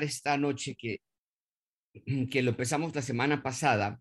esta noche que, que lo empezamos la semana pasada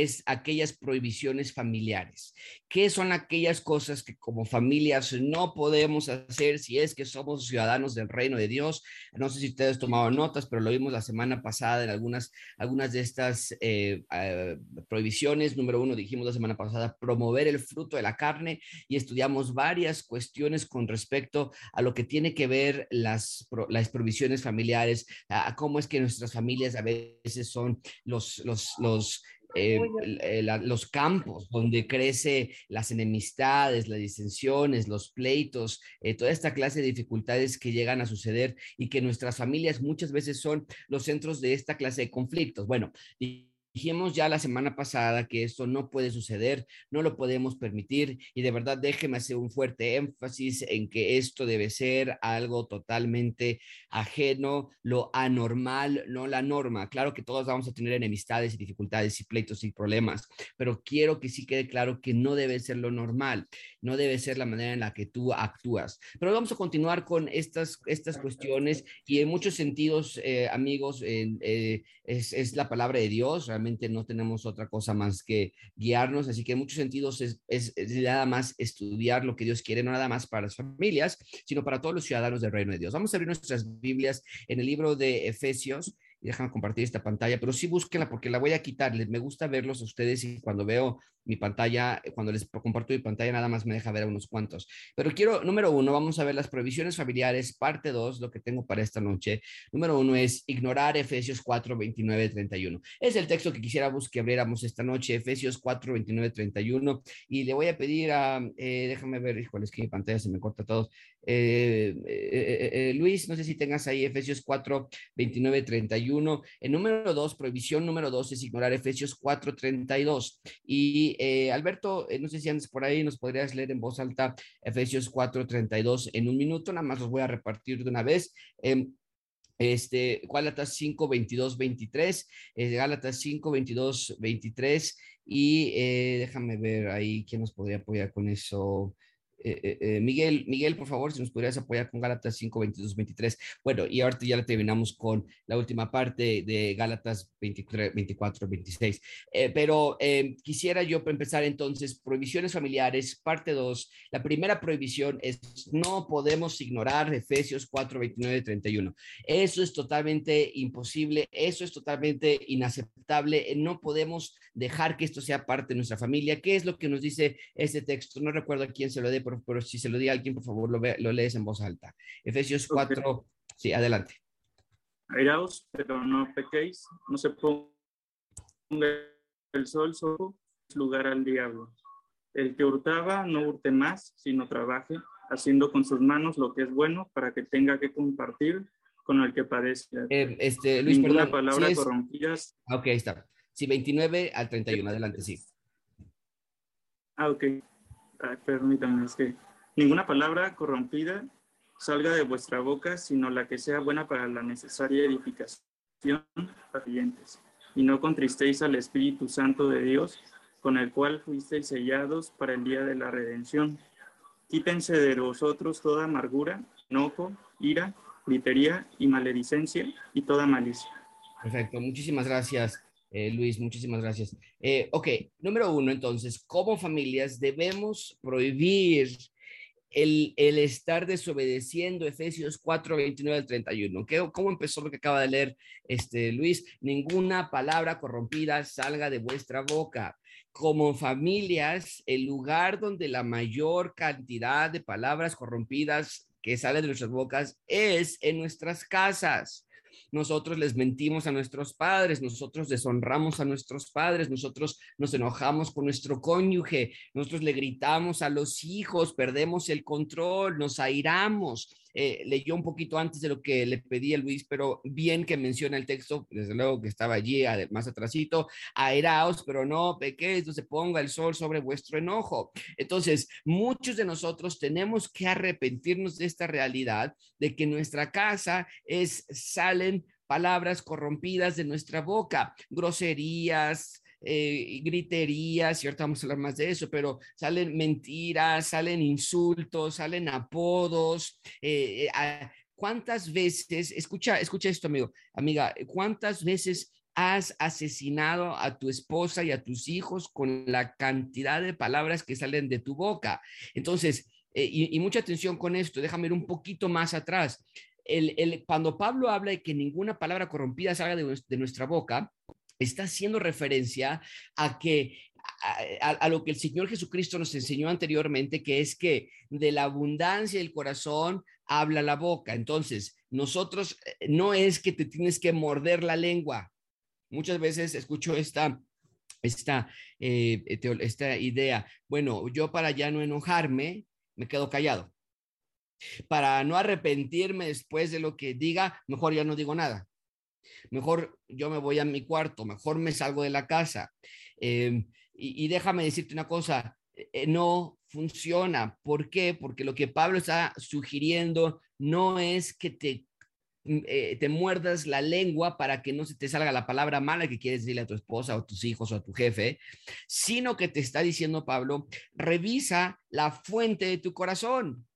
es aquellas prohibiciones familiares. ¿Qué son aquellas cosas que como familias no podemos hacer si es que somos ciudadanos del reino de Dios? No sé si ustedes tomaron notas, pero lo vimos la semana pasada en algunas, algunas de estas eh, eh, prohibiciones. Número uno, dijimos la semana pasada, promover el fruto de la carne y estudiamos varias cuestiones con respecto a lo que tiene que ver las, las prohibiciones familiares, a, cómo es que nuestras familias a veces son los, los eh, eh, los campos donde crece las enemistades, las disensiones, los pleitos, eh, toda esta clase de dificultades que llegan a suceder y que nuestras familias muchas veces son los centros de esta clase de conflictos. Bueno, y Dijimos ya la semana pasada que esto no puede suceder, no lo podemos permitir y de verdad déjeme hacer un fuerte énfasis en que esto debe ser algo totalmente ajeno, lo anormal, no la norma. Claro que todos vamos a tener enemistades y dificultades y pleitos y problemas, pero quiero que sí quede claro que no debe ser lo normal, no debe ser la manera en la que tú actúas. Pero vamos a continuar con estas, estas cuestiones y en muchos sentidos, eh, amigos, eh, es, es la palabra de Dios no tenemos otra cosa más que guiarnos, así que en muchos sentidos es, es, nada más estudiar lo que Dios quiere, no nada más para las familias, sino para todos los ciudadanos del reino de Dios. Vamos a abrir nuestras Biblias en el libro de Efesios y déjame compartir esta pantalla, pero sí búsquenla porque la voy a quitar. Me gusta verlos a ustedes y cuando veo mi pantalla, cuando les comparto mi pantalla, nada más me deja ver a unos cuantos. Pero quiero, número uno, vamos a ver las provisiones familiares, parte dos, lo que tengo para esta noche. Número uno es ignorar Efesios 4, 29, 31. Es el texto que quisiéramos que abriéramos esta noche, Efesios 4, 29, 31. Y le voy a pedir a, eh, déjame ver, híjole, es que mi pantalla se me corta todo. Eh, eh, Luis, no sé si tengas ahí Efesios 4, 29, 31. El número dos, prohibición número dos es ignorar Efesios 4, 32. Y eh, Alberto, eh, no sé si andas por ahí, nos podrías leer en voz alta Efesios 4, 32 en un minuto, nada más los voy a repartir de una vez. Este, Gálatas 5, 22, 23, Gálatas 5, 22, 23, y eh, déjame ver ahí quién nos podría apoyar con eso. Eh, eh, eh, Miguel, Miguel, por favor, si nos podrías apoyar con Gálatas 5, 22, 23. Bueno, y ahorita ya terminamos con la última parte de Gálatas 23, 24, 26. pero quisiera yo empezar entonces, prohibiciones familiares, parte 2. La primera prohibición es no podemos ignorar Efesios 4, 29, 31. Eso es totalmente imposible, eso es totalmente inaceptable. No podemos dejar que esto sea parte de nuestra familia. ¿Qué es lo que nos dice este texto? No recuerdo a quién se lo dé, pero, si se lo di a alguien, por favor, lo, lo lees en voz alta. Efesios 4, sí, adelante. Airaos, pero no pequéis, no se ponga el sol sobre lugar al diablo. El que hurtaba, no hurte más, sino trabaje, haciendo con sus manos lo que es bueno para que tenga que compartir con el que padece. Eh, este, Luis, Ninguna perdón, palabra corrompida. Ah, ok, está. Sí, 29 al 31, adelante, sí. Ah, ok permítanme, es que ninguna palabra corrompida salga de vuestra boca, sino la que sea buena para la necesaria edificación para. Y no contristéis al Espíritu Santo de Dios, con el cual fuisteis sellados para el día de la redención. Quítense de vosotros toda amargura, enojo, ira, gritería y maledicencia y toda malicia. Perfecto, muchísimas gracias. Eh, Luis, muchísimas gracias. Eh, ok, número uno, entonces, como familias debemos prohibir el, el, estar desobedeciendo Efesios 4, 29 al 31. ¿Qué, ¿Cómo empezó lo que acaba de leer este, Luis? Ninguna palabra corrompida salga de vuestra boca. Como familias, el lugar donde la mayor cantidad de palabras corrompidas que salen de nuestras bocas es en nuestras casas nosotros les mentimos a nuestros padres, nosotros deshonramos a nuestros padres, nosotros nos enojamos con nuestro cónyuge, nosotros le gritamos a los hijos, perdemos el control, nos airamos. Eh, leyó un poquito antes de lo que le pedí a Luis, pero bien que menciona el texto, desde luego que estaba allí más atrasito, airaos, pero no pequéis, no se ponga el sol sobre vuestro enojo. Entonces, muchos de nosotros tenemos que arrepentirnos de esta realidad, de que nuestra casa es, salen palabras corrompidas de nuestra boca, groserías, eh, griterías, y ahorita vamos a hablar más de eso, pero salen mentiras, salen insultos, salen apodos, eh, ¿cuántas veces, escucha, escucha esto, amigo, amiga, cuántas veces has asesinado a tu esposa y a tus hijos con la cantidad de palabras que salen de tu boca? Entonces, eh, y, mucha atención con esto, déjame ir un poquito más atrás. El, cuando Pablo habla de que ninguna palabra corrompida salga de, nuestra boca, está haciendo referencia a que a, lo que el Señor Jesucristo nos enseñó anteriormente, que es que de la abundancia del corazón habla la boca. Entonces, nosotros eh, no es que te tienes que morder la lengua. Muchas veces escucho esta, esta, eh, esta idea, bueno, yo para ya no enojarme, me quedo callado. Para no arrepentirme después de lo que diga, mejor ya no digo nada. Mejor yo me voy a mi cuarto, mejor me salgo de la casa. Em, y, déjame decirte una cosa, eh, no funciona. ¿Por qué? Porque lo que Pablo está sugiriendo no es que te, mm, eh, te muerdas la lengua para que no se te salga la palabra mala que quieres decirle a tu esposa o a tus hijos o a tu jefe, sino que te está diciendo Pablo, revisa la fuente de tu corazón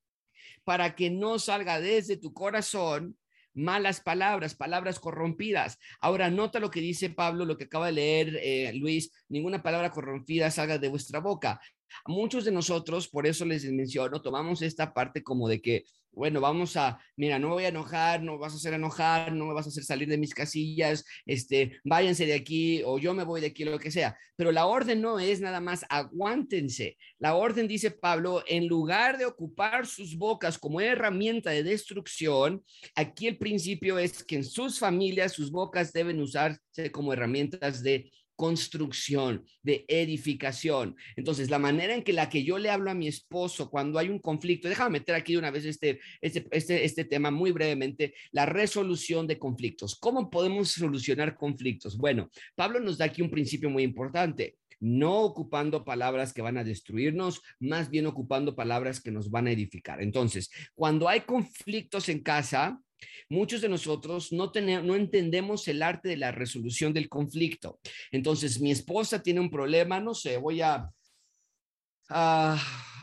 para que no salga desde tu corazón malas palabras, palabras corrompidas. Ahora, nota lo que dice Pablo, lo que acaba de leer eh, Luis, ninguna palabra corrompida salga de vuestra boca. Muchos de nosotros, por eso les menciono, tomamos esta parte como de que bueno, vamos a, mira, no me voy a enojar, no vas a hacer enojar, no me vas a hacer salir de mis casillas, este, váyanse de aquí o yo me voy de aquí, lo que sea. Pero la orden no es nada más aguántense. La orden, dice Pablo, en lugar de ocupar sus bocas como herramienta de destrucción, aquí el principio es que en sus familias sus bocas deben usarse como herramientas de construcción, de edificación. Entonces, la manera en que la que yo le hablo a mi esposo cuando hay un conflicto, déjame meter aquí de una vez este, este, este, este tema muy brevemente, la resolución de conflictos. ¿Cómo podemos solucionar conflictos? Bueno, Pablo nos da aquí un principio muy importante no ocupando palabras que van a destruirnos, más bien ocupando palabras que nos van a edificar. Entonces, cuando hay conflictos en casa, Muchos de nosotros no, no entendemos el arte de la resolución del conflicto. Entonces, mi esposa tiene un problema, no sé, voy a... a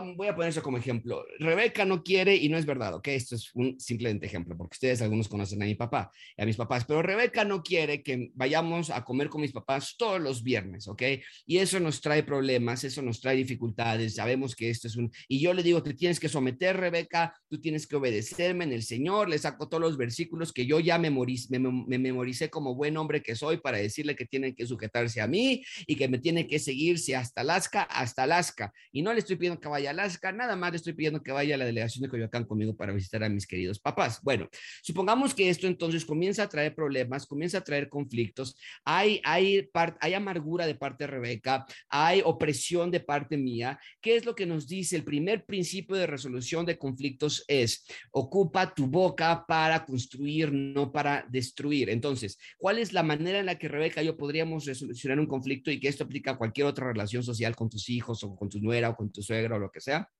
voy a poner eso como ejemplo. Rebeca no quiere y no es verdad, ¿ok? Esto es un simplemente ejemplo, porque ustedes algunos conocen a mi papá y a mis papás, pero Rebeca no quiere que vayamos a comer con mis papás todos los viernes, ¿ok? Y eso nos trae problemas, eso nos trae dificultades, sabemos que esto es un... Y yo le digo, te tienes que someter, Rebeca, tú tienes que obedecerme en el Señor, le saco todos los versículos que yo ya memoricé, me, me memoricé como buen hombre que soy para decirle que tienen que sujetarse a mí y que me tiene que seguirse hasta Alaska, hasta Alaska. Y no le estoy pidiendo que vaya Alaska, nada más le estoy pidiendo que vaya a la delegación de Coyoacán conmigo para visitar a mis queridos papás. Bueno, supongamos que esto entonces comienza a traer problemas, comienza a traer conflictos, hay, hay, hay amargura de parte de Rebeca, hay opresión de parte mía. ¿Qué es lo que nos dice? El primer principio de resolución de conflictos es, ocupa tu boca para construir, no para destruir. Entonces, ¿cuál es la manera en la que Rebeca y yo podríamos resolucionar un conflicto y que esto aplica a cualquier otra relación social con tus hijos o con tu nuera o con tu suegra o lo que sea.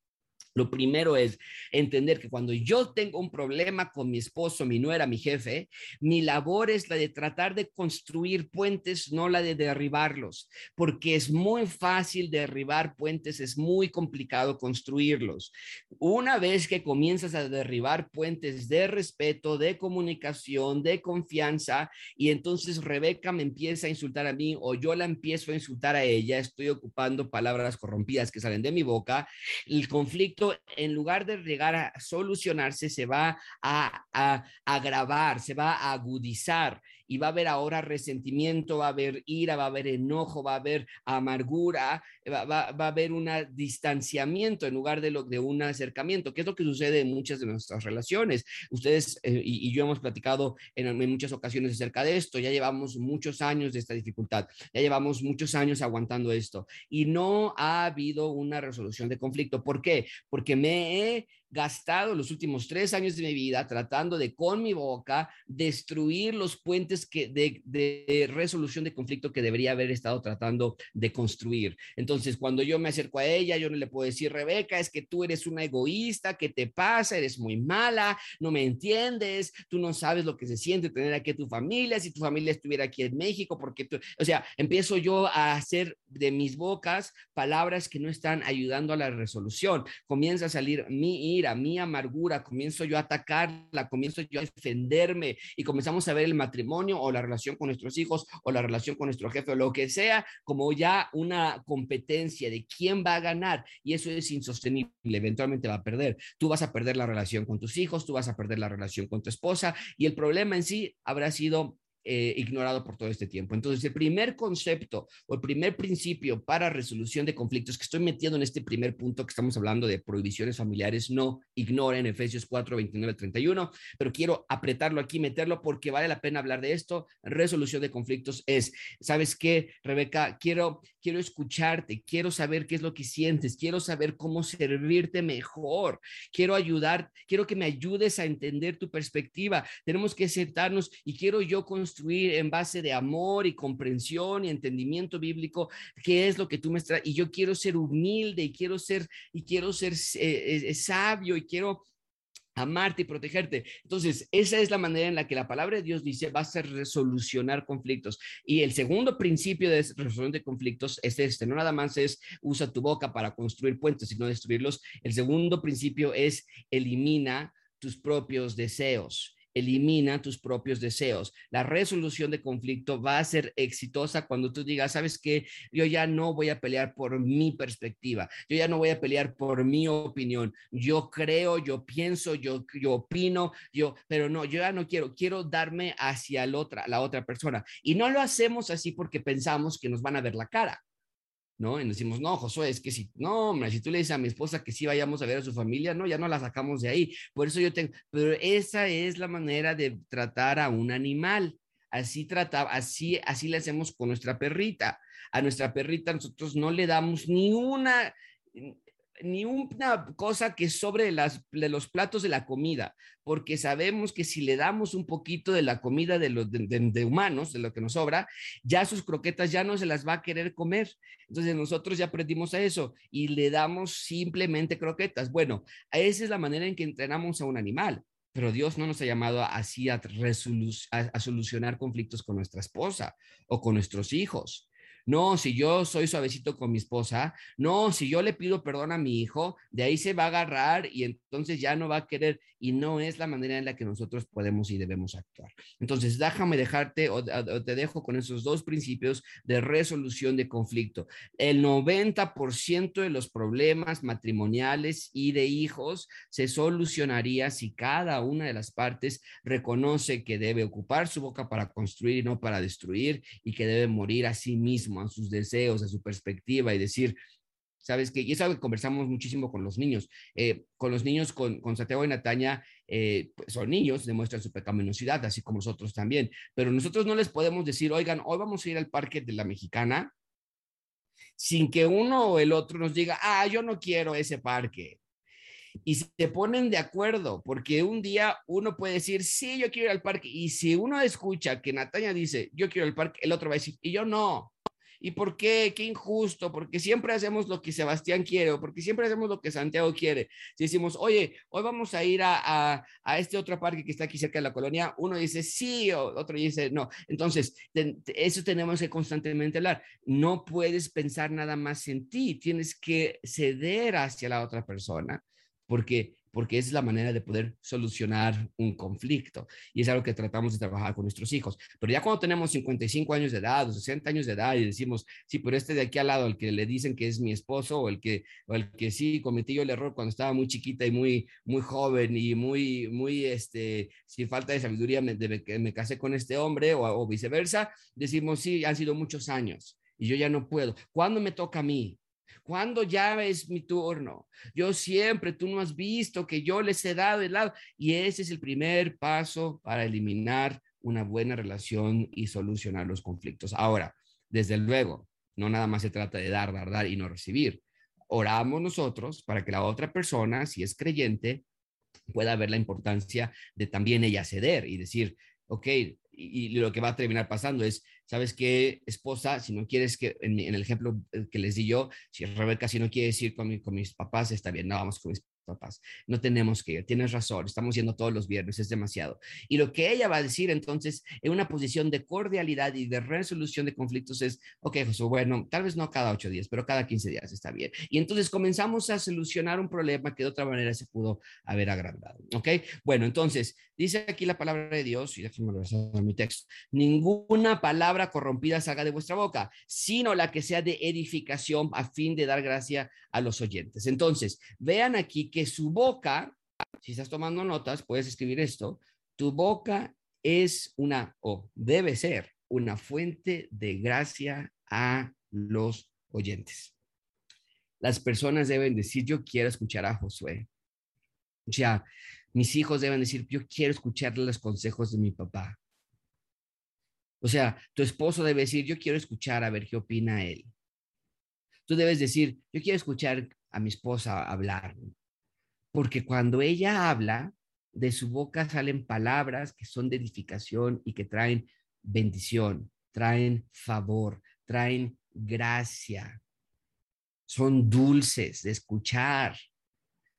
Lo primero es entender que cuando yo tengo un problema con mi esposo, mi nuera, mi jefe, mi labor es la de tratar de construir puentes, no la de derribarlos, porque es muy fácil derribar puentes, es muy complicado construirlos. Una vez que comienzas a derribar puentes de respeto, de comunicación, de confianza, y entonces Rebeca me empieza a insultar a mí o yo la empiezo a insultar a ella, estoy ocupando palabras corrompidas que salen de mi boca, el conflicto en lugar de llegar a solucionarse, se va a, agravar, se va a agudizar y va a haber ahora resentimiento, va a haber ira, va a haber enojo, va a haber amargura, va, va, a haber un distanciamiento en lugar de, lo, de un acercamiento, que es lo que sucede en muchas de nuestras relaciones. Ustedes eh, y, yo hemos platicado en, en muchas ocasiones acerca de esto, ya llevamos muchos años de esta dificultad, ya llevamos muchos años aguantando esto y no ha habido una resolución de conflicto. ¿Por qué? Porque me he gastado los últimos tres años de mi vida tratando de con mi boca destruir los puentes que de, de, resolución de conflicto que debería haber estado tratando de construir. Entonces, cuando yo me acerco a ella, yo no le puedo decir, Rebeca, es que tú eres una egoísta, ¿qué te pasa? Eres muy mala, no me entiendes, tú no sabes lo que se siente tener aquí tu familia, si tu familia estuviera aquí en México, porque tú, o sea, empiezo yo a hacer de mis bocas palabras que no están ayudando a la resolución. Comienza a salir mi mi amargura, comienzo yo a atacarla, comienzo yo a defenderme y comenzamos a ver el matrimonio o la relación con nuestros hijos o la relación con nuestro jefe o lo que sea como ya una competencia de quién va a ganar y eso es insostenible, eventualmente va a perder. Tú vas a perder la relación con tus hijos, tú vas a perder la relación con tu esposa y el problema en sí habrá sido eh, ignorado por todo este tiempo. Entonces, el primer concepto o el primer principio para resolución de conflictos que estoy metiendo en este primer punto que estamos hablando de prohibiciones familiares, no ignoren Efesios 4, 29, 31, pero quiero apretarlo aquí, meterlo porque vale la pena hablar de esto. Resolución de conflictos es, ¿sabes qué, Rebeca? Quiero, quiero escucharte, quiero saber qué es lo que sientes, quiero saber cómo servirte mejor, quiero ayudar, quiero que me ayudes a entender tu perspectiva. Tenemos que sentarnos y quiero yo construir en base de amor y comprensión y entendimiento bíblico qué es lo que tú me estás y yo quiero ser humilde y quiero ser y quiero ser eh, eh, sabio y quiero amarte y protegerte. Entonces, esa es la manera en la que la palabra de Dios dice va a resolucionar conflictos. Y el segundo principio de resolución de conflictos es este, no nada más es usa tu boca para construir puentes, sino destruirlos. El segundo principio es elimina tus propios deseos elimina tus propios deseos. La resolución de conflicto va a ser exitosa cuando tú digas, sabes que yo ya no voy a pelear por mi perspectiva, yo ya no voy a pelear por mi opinión. Yo creo, yo pienso, yo, yo opino, yo, pero no, yo ya no quiero, quiero darme hacia la otra, la otra persona. Y no lo hacemos así porque pensamos que nos van a ver la cara. ¿No? Y decimos, no, Josué, es que si, no, hombre, si tú le dices a mi esposa que sí vayamos a ver a su familia, no, ya no la sacamos de ahí. Por eso yo tengo, pero esa es la manera de tratar a un animal. Así trataba, así, así le hacemos con nuestra perrita. A nuestra perrita nosotros no le damos ni una, ni una cosa que sobre las, de los platos de la comida, porque sabemos que si le damos un poquito de la comida de, los de, humanos, de lo que nos sobra, ya sus croquetas ya no se las va a querer comer. Entonces nosotros ya aprendimos a eso y le damos simplemente croquetas. Bueno, esa es la manera en que entrenamos a un animal. Pero Dios no nos ha llamado así a solucionar conflictos con nuestra esposa o con nuestros hijos. No, si yo soy suavecito con mi esposa, no, si yo le pido perdón a mi hijo, de ahí se va a agarrar y entonces ya no va a querer y no es la manera en la que nosotros podemos y debemos actuar. Entonces, déjame dejarte o, te dejo con esos dos principios de resolución de conflicto. El 90% de los problemas matrimoniales y de hijos se solucionaría si cada una de las partes reconoce que debe ocupar su boca para construir y no para destruir y que debe morir a sí mismo a sus deseos, a su perspectiva y decir, ¿sabes qué? Y es algo que conversamos muchísimo con los niños. Eh, con los niños, con, con Santiago y Nataña, eh, pues son niños, demuestran su pecaminosidad, así como nosotros también. Pero nosotros no les podemos decir, oigan, hoy vamos a ir al parque de la mexicana, sin que uno o el otro nos diga, ah, yo no quiero ese parque y se ponen de acuerdo, porque un día uno puede decir, sí, yo quiero ir al parque, y si uno escucha que Natalia dice, yo quiero ir al parque, el otro va a decir, y yo no. ¿Y por qué? Qué injusto, porque siempre hacemos lo que Sebastián quiere o porque siempre hacemos lo que Santiago quiere. Si decimos, oye, hoy vamos a ir a, a, este otro parque que está aquí cerca de la colonia, uno dice sí, o otro dice no. Entonces, eso tenemos que constantemente hablar. No puedes pensar nada más en ti, tienes que ceder hacia la otra persona porque porque es la manera de poder solucionar un conflicto. Y es algo que tratamos de trabajar con nuestros hijos. Pero ya cuando tenemos 55 años de edad o 60 años de edad y decimos, sí, pero este de aquí al lado, el que le dicen que es mi esposo o el que, o el que sí cometí yo el error cuando estaba muy chiquita y muy, muy joven y muy, muy, este, sin falta de sabiduría, me, me casé con este hombre o, o viceversa, decimos, sí, han sido muchos años y yo ya no puedo. ¿Cuándo me toca a mí? Cuando ya es mi turno? Yo siempre, tú no has visto que yo les he dado el lado. Y ese es el primer paso para eliminar una buena relación y solucionar los conflictos. Ahora, desde luego, no nada más se trata de dar, dar, dar y no recibir. Oramos nosotros para que la otra persona, si es creyente, pueda ver la importancia de también ella ceder y decir, ok, y, lo que va a terminar pasando es, ¿sabes qué, esposa? Si no quieres que, en, el ejemplo que les di yo, si Rebeca, si no quieres ir con, con mis papás, está bien, no vamos con mis papás. No tenemos que ir, tienes razón, estamos yendo todos los viernes, es demasiado. Y lo que ella va a decir entonces en una posición de cordialidad y de resolución de conflictos es, ok, Josué, bueno, tal vez no cada ocho días, pero cada quince días está bien. Y entonces comenzamos a solucionar un problema que de otra manera se pudo haber agrandado, ok. Bueno, entonces, dice aquí la palabra de Dios, y déjenme regresar a mi texto, ninguna palabra corrompida salga de vuestra boca, sino la que sea de edificación a fin de dar gracia a los oyentes. Entonces, vean aquí que su boca, si estás tomando notas, puedes escribir esto, tu boca es una, o debe ser, una fuente de gracia a los oyentes. Las personas deben decir, yo quiero escuchar a Josué. O sea, mis hijos deben decir, yo quiero escuchar los consejos de mi papá. O sea, tu esposo debe decir, yo quiero escuchar a ver qué opina él. Tú debes decir, yo quiero escuchar a mi esposa hablar porque cuando ella habla, de su boca salen palabras que son de edificación y que traen bendición, traen favor, traen gracia. Son dulces de escuchar,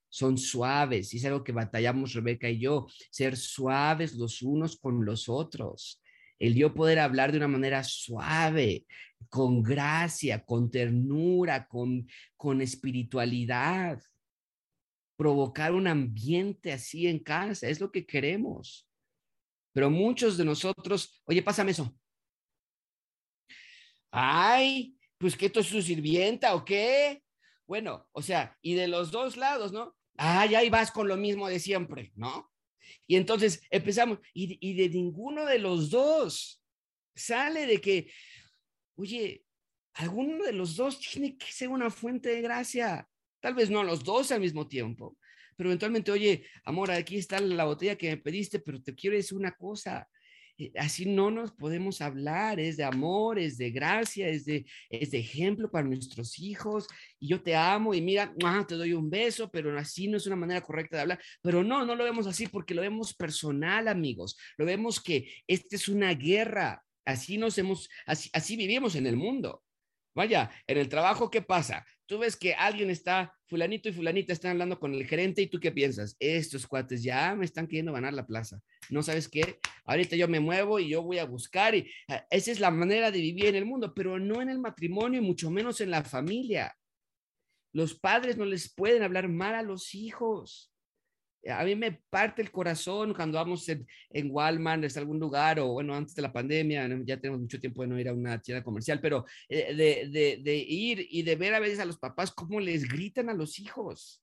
son suaves. Y es algo que batallamos Rebeca y yo, ser suaves los unos con los otros. El yo poder hablar de una manera suave, con gracia, con ternura, con, con espiritualidad provocar un ambiente así en casa, es lo que queremos. Pero muchos de nosotros, oye, pásame eso. Ay, pues que esto es su sirvienta o qué. Bueno, o sea, y de los dos lados, ¿no? Ay, ahí vas con lo mismo de siempre, ¿no? Y entonces empezamos, y, y de ninguno de los dos sale de que, oye, alguno de los dos tiene que ser una fuente de gracia. Tal vez no los dos al mismo tiempo, pero eventualmente, oye, amor, aquí está la botella que me pediste, pero te quiero decir una cosa. Eh, así no nos podemos hablar, es de amor, es de gracia, es de, es de ejemplo para nuestros hijos. Y yo te amo y mira, te doy un beso, pero así no es una manera correcta de hablar. Pero no, no lo vemos así porque lo vemos personal, amigos. Lo vemos que esta es una guerra. Así nos hemos, así, así vivimos en el mundo. Vaya, en el trabajo, ¿qué pasa? Tú ves que alguien está, fulanito y fulanita están hablando con el gerente y tú qué piensas? Estos cuates ya me están queriendo ganar la plaza. No sabes qué, ahorita yo me muevo y yo voy a buscar y ah, esa es la manera de vivir en el mundo, pero no en el matrimonio y mucho menos en la familia. Los padres no les pueden hablar mal a los hijos a mí me parte el corazón cuando vamos en, en Walmart, en algún lugar, o bueno, antes de la pandemia, ya tenemos mucho tiempo de no ir a una tienda comercial, pero eh, de, de, de, ir y de ver a veces a los papás cómo les gritan a los hijos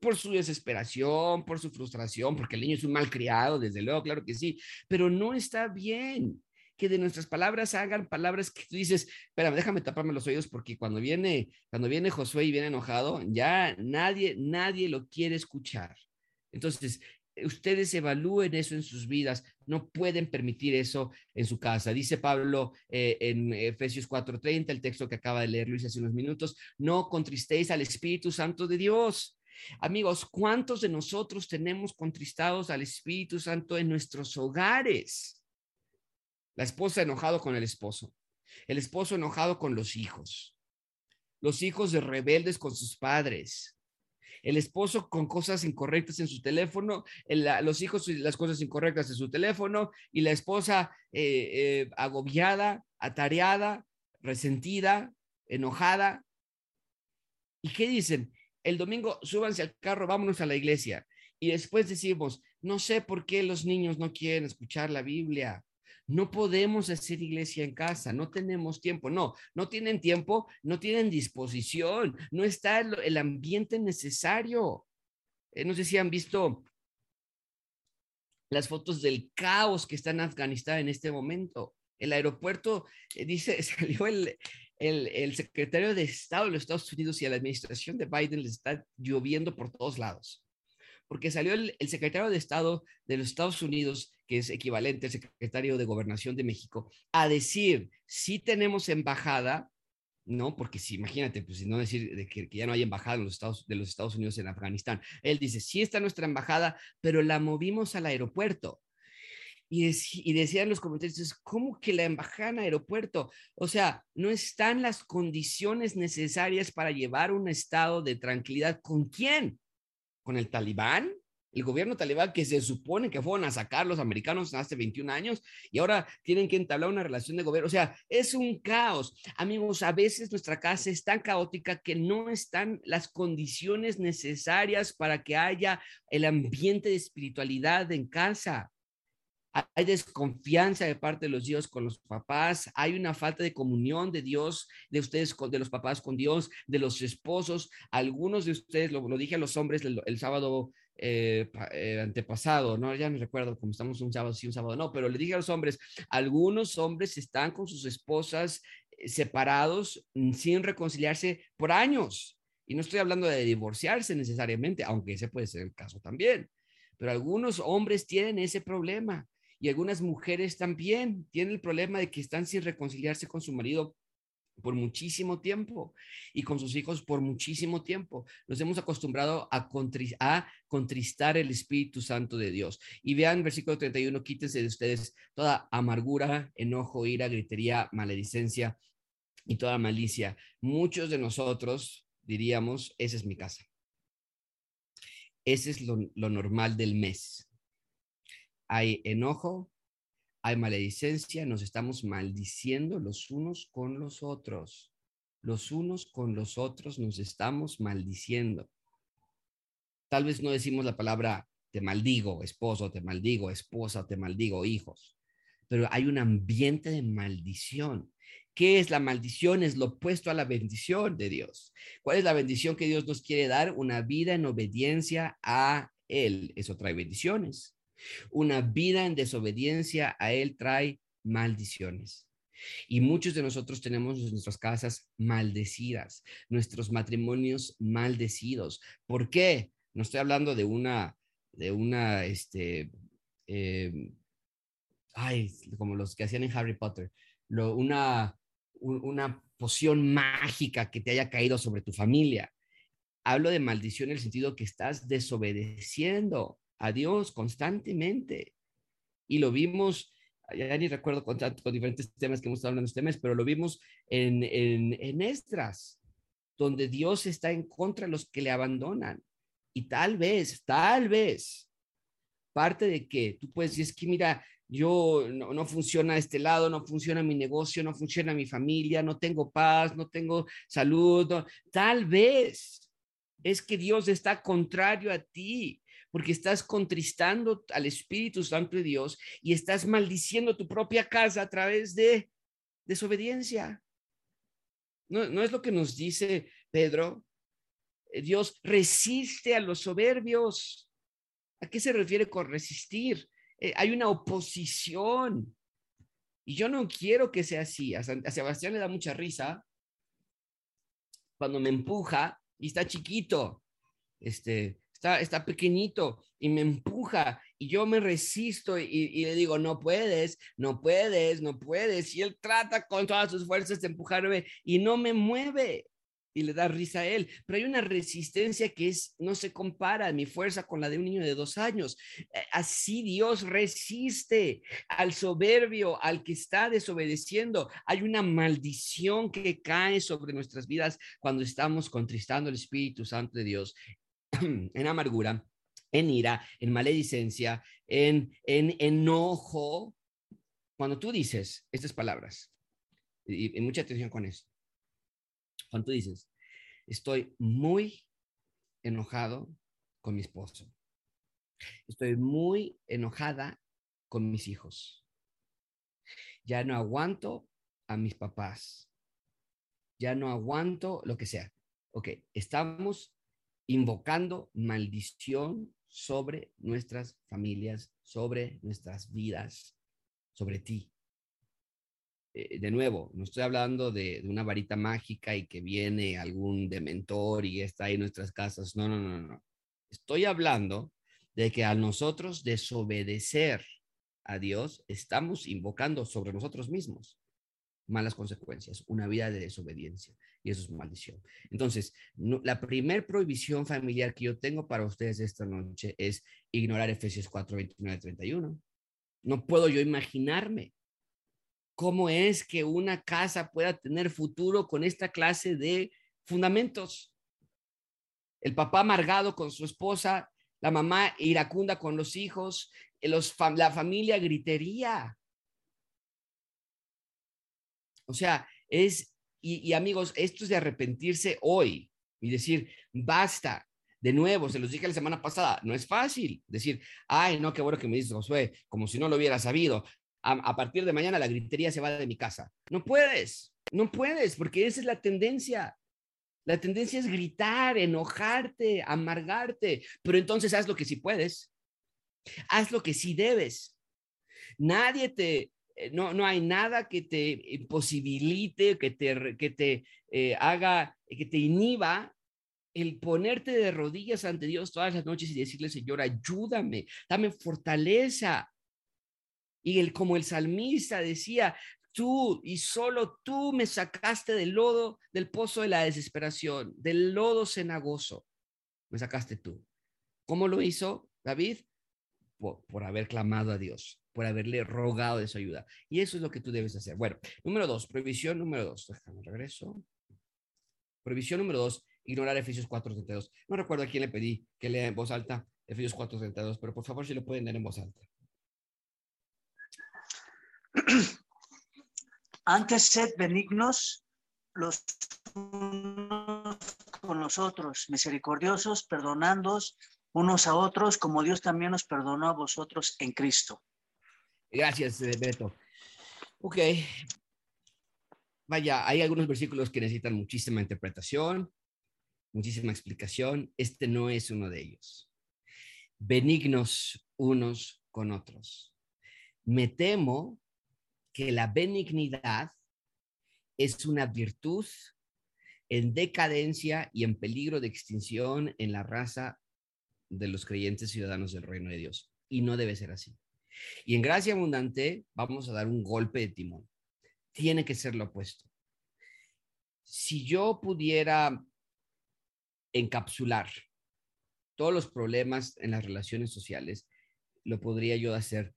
por su desesperación, por su frustración, porque el niño es un mal criado, desde luego, claro que sí, pero no está bien que de nuestras palabras hagan palabras que tú dices, espérame, déjame taparme los oídos porque cuando viene, cuando viene Josué y viene enojado, ya nadie, nadie lo quiere escuchar. Entonces, ustedes evalúen eso en sus vidas, no pueden permitir eso en su casa. Dice Pablo eh, en Efesios 4:30, el texto que acaba de leer Luis hace unos minutos, no contristéis al Espíritu Santo de Dios. Amigos, ¿cuántos de nosotros tenemos contristados al Espíritu Santo en nuestros hogares? La esposa enojado con el esposo, el esposo enojado con los hijos, los hijos de rebeldes con sus padres, el esposo con cosas incorrectas en su teléfono, los hijos las cosas incorrectas en su teléfono y la esposa eh, eh, agobiada, atareada, resentida, enojada. ¿Y qué dicen? El domingo súbanse al carro, vámonos a la iglesia. Y después decimos, no sé por qué los niños no quieren escuchar la Biblia. No podemos hacer iglesia en casa, no tenemos tiempo, no, no tienen tiempo, no tienen disposición, no está el, ambiente necesario. Eh, no sé si han visto las fotos del caos que está en Afganistán en este momento. El aeropuerto, eh, dice, salió el, el, el, secretario de Estado de los Estados Unidos y a la administración de Biden les está lloviendo por todos lados porque salió el, secretario de Estado de los Estados Unidos, que es equivalente al secretario de Gobernación de México, a decir, si tenemos embajada, ¿no? Porque si, imagínate, pues si no decir de que, ya no hay embajada los Estados, de los Estados Unidos en Afganistán. Él dice, sí está nuestra embajada, pero la movimos al aeropuerto. Y, y decían los comentarios, ¿cómo que la embajada en aeropuerto? O sea, no están las condiciones necesarias para llevar un estado de tranquilidad. ¿Con quién? ¿Con el talibán? El gobierno talibán que se supone que fueron a sacar los americanos hace 21 años y ahora tienen que entablar una relación de gobierno. O sea, es un caos. Amigos, a veces nuestra casa es tan caótica que no están las condiciones necesarias para que haya el ambiente de espiritualidad en casa hay desconfianza de parte de los Dios con los papás, hay una falta de comunión de Dios, de ustedes, de los papás con Dios, de los esposos. Algunos de ustedes, lo, dije a los hombres el, sábado eh, eh, antepasado, no, ya no recuerdo cómo estamos un sábado, sí, un sábado, no, pero le dije a los hombres, algunos hombres están con sus esposas eh, separados mm, sin reconciliarse por años. Y no estoy hablando de divorciarse necesariamente, aunque ese puede ser el caso también. Pero algunos hombres tienen ese problema y algunas mujeres también tienen el problema de que están sin reconciliarse con su marido por muchísimo tiempo y con sus hijos por muchísimo tiempo. Nos hemos acostumbrado a, contristar el Espíritu Santo de Dios. Y vean versículo 31, quítense de ustedes toda amargura, enojo, ira, gritería, maledicencia y toda malicia. Muchos de nosotros diríamos, esa es mi casa. Ese es lo normal del mes hay enojo, hay maledicencia, nos estamos maldiciendo los unos con los otros. Los unos con los otros nos estamos maldiciendo. Tal vez no decimos la palabra te maldigo, esposo, te maldigo, esposa, te maldigo, hijos, pero hay un ambiente de maldición. ¿Qué es la maldición? Es lo opuesto a la bendición de Dios. ¿Cuál es la bendición que Dios nos quiere dar? Una vida en obediencia a Él. Eso trae bendiciones. Una vida en desobediencia a Él trae maldiciones. Y muchos de nosotros tenemos nuestras casas maldecidas, nuestros matrimonios maldecidos. ¿Por qué? No estoy hablando de una, de una, este, em, ay, como los que hacían en Harry Potter, lo, una, una poción mágica que te haya caído sobre tu familia. Hablo de maldición en el sentido que estás desobedeciendo a Dios constantemente. Y lo vimos, ya ni recuerdo con, con diferentes temas que hemos estado hablando este mes, pero lo vimos en, en, en Estras, donde Dios está en contra de los que le abandonan. Y tal vez, tal vez, parte de que tú puedes decir, es que mira, yo no, no, funciona este lado, no funciona mi negocio, no funciona mi familia, no tengo paz, no tengo salud. Tal vez es que Dios está contrario a ti porque estás contristando al Espíritu Santo de Dios y estás maldiciendo tu propia casa a través de desobediencia. No, es lo que nos dice Pedro. Eh, Dios resiste a los soberbios. ¿A qué se refiere con resistir? Eh, hay una oposición. Y yo no quiero que sea así. a Sebastián le da mucha risa cuando me empuja y está chiquito. Este, está, pequeñito y me empuja y yo me resisto y, le digo, no puedes, no puedes, no puedes. Y él trata con todas sus fuerzas de empujarme y no me mueve y le da risa a él. Pero hay una resistencia que es, no se compara mi fuerza con la de un niño de dos años. Eh, así Dios resiste al soberbio, al que está desobedeciendo. Hay una maldición que cae sobre nuestras vidas cuando estamos contristando el Espíritu Santo de Dios. en amargura, en ira, en maledicencia, en, en enojo. Cuando tú dices estas palabras, y, mucha atención con eso, cuando tú dices, estoy muy enojado con mi esposo, estoy muy enojada con mis hijos, ya no aguanto a mis papás, ya no aguanto lo que sea. Ok, estamos invocando maldición sobre nuestras familias, sobre nuestras vidas, sobre ti. Eh, de nuevo, no estoy hablando de, una varita mágica y que viene algún dementor y está ahí en nuestras casas. No, no, no, no. Estoy hablando de que a nosotros desobedecer a Dios, estamos invocando sobre nosotros mismos malas consecuencias, una vida de desobediencia y eso es maldición. Entonces, la primer prohibición familiar que yo tengo para ustedes esta noche es ignorar Efesios 4, 29, 31. No puedo yo imaginarme cómo es que una casa pueda tener futuro con esta clase de fundamentos. El papá amargado con su esposa, la mamá iracunda con los hijos, los, la familia gritería. O sea, es, y, amigos, esto es de arrepentirse hoy y decir, basta, de nuevo, se los dije la semana pasada, no es fácil decir, ay, no, qué bueno que me dices, Josué, como si no lo hubiera sabido. A, partir de mañana la gritería se va de mi casa. No puedes, no puedes, porque esa es la tendencia. La tendencia es gritar, enojarte, amargarte, pero entonces haz lo que sí puedes. Haz lo que sí debes. Nadie te, no, no hay nada que te imposibilite, que te, que te eh, haga, que te inhiba el ponerte de rodillas ante Dios todas las noches y decirle, Señor, ayúdame, dame fortaleza. Y el, como el salmista decía, tú y solo tú me sacaste del lodo, del pozo de la desesperación, del lodo cenagoso. Me sacaste tú. ¿Cómo lo hizo David? Por, por haber clamado a Dios por haberle rogado de su ayuda. Y eso es lo que tú debes hacer. Bueno, número dos, prohibición número dos. Déjame regreso. Prohibición número dos, ignorar Efesios 4.32. No recuerdo a quién le pedí que lea en voz alta Efesios 4.32, pero por favor si lo pueden leer en voz alta. Antes sed benignos los unos con los otros, misericordiosos, perdonándoos unos a otros, como Dios también nos perdonó a vosotros en Cristo. Gracias, eh, Beto. Ok. Vaya, hay algunos versículos que necesitan muchísima interpretación, muchísima explicación. Este no es uno de ellos. Benignos unos con otros. Me temo que la benignidad es una virtud en decadencia y en peligro de extinción en la raza de los creyentes ciudadanos del reino de Dios. Y no debe ser así. Y en gracia abundante vamos a dar un golpe de timón. Tiene que ser lo opuesto. Si yo pudiera encapsular todos los problemas en las relaciones sociales, lo podría yo hacer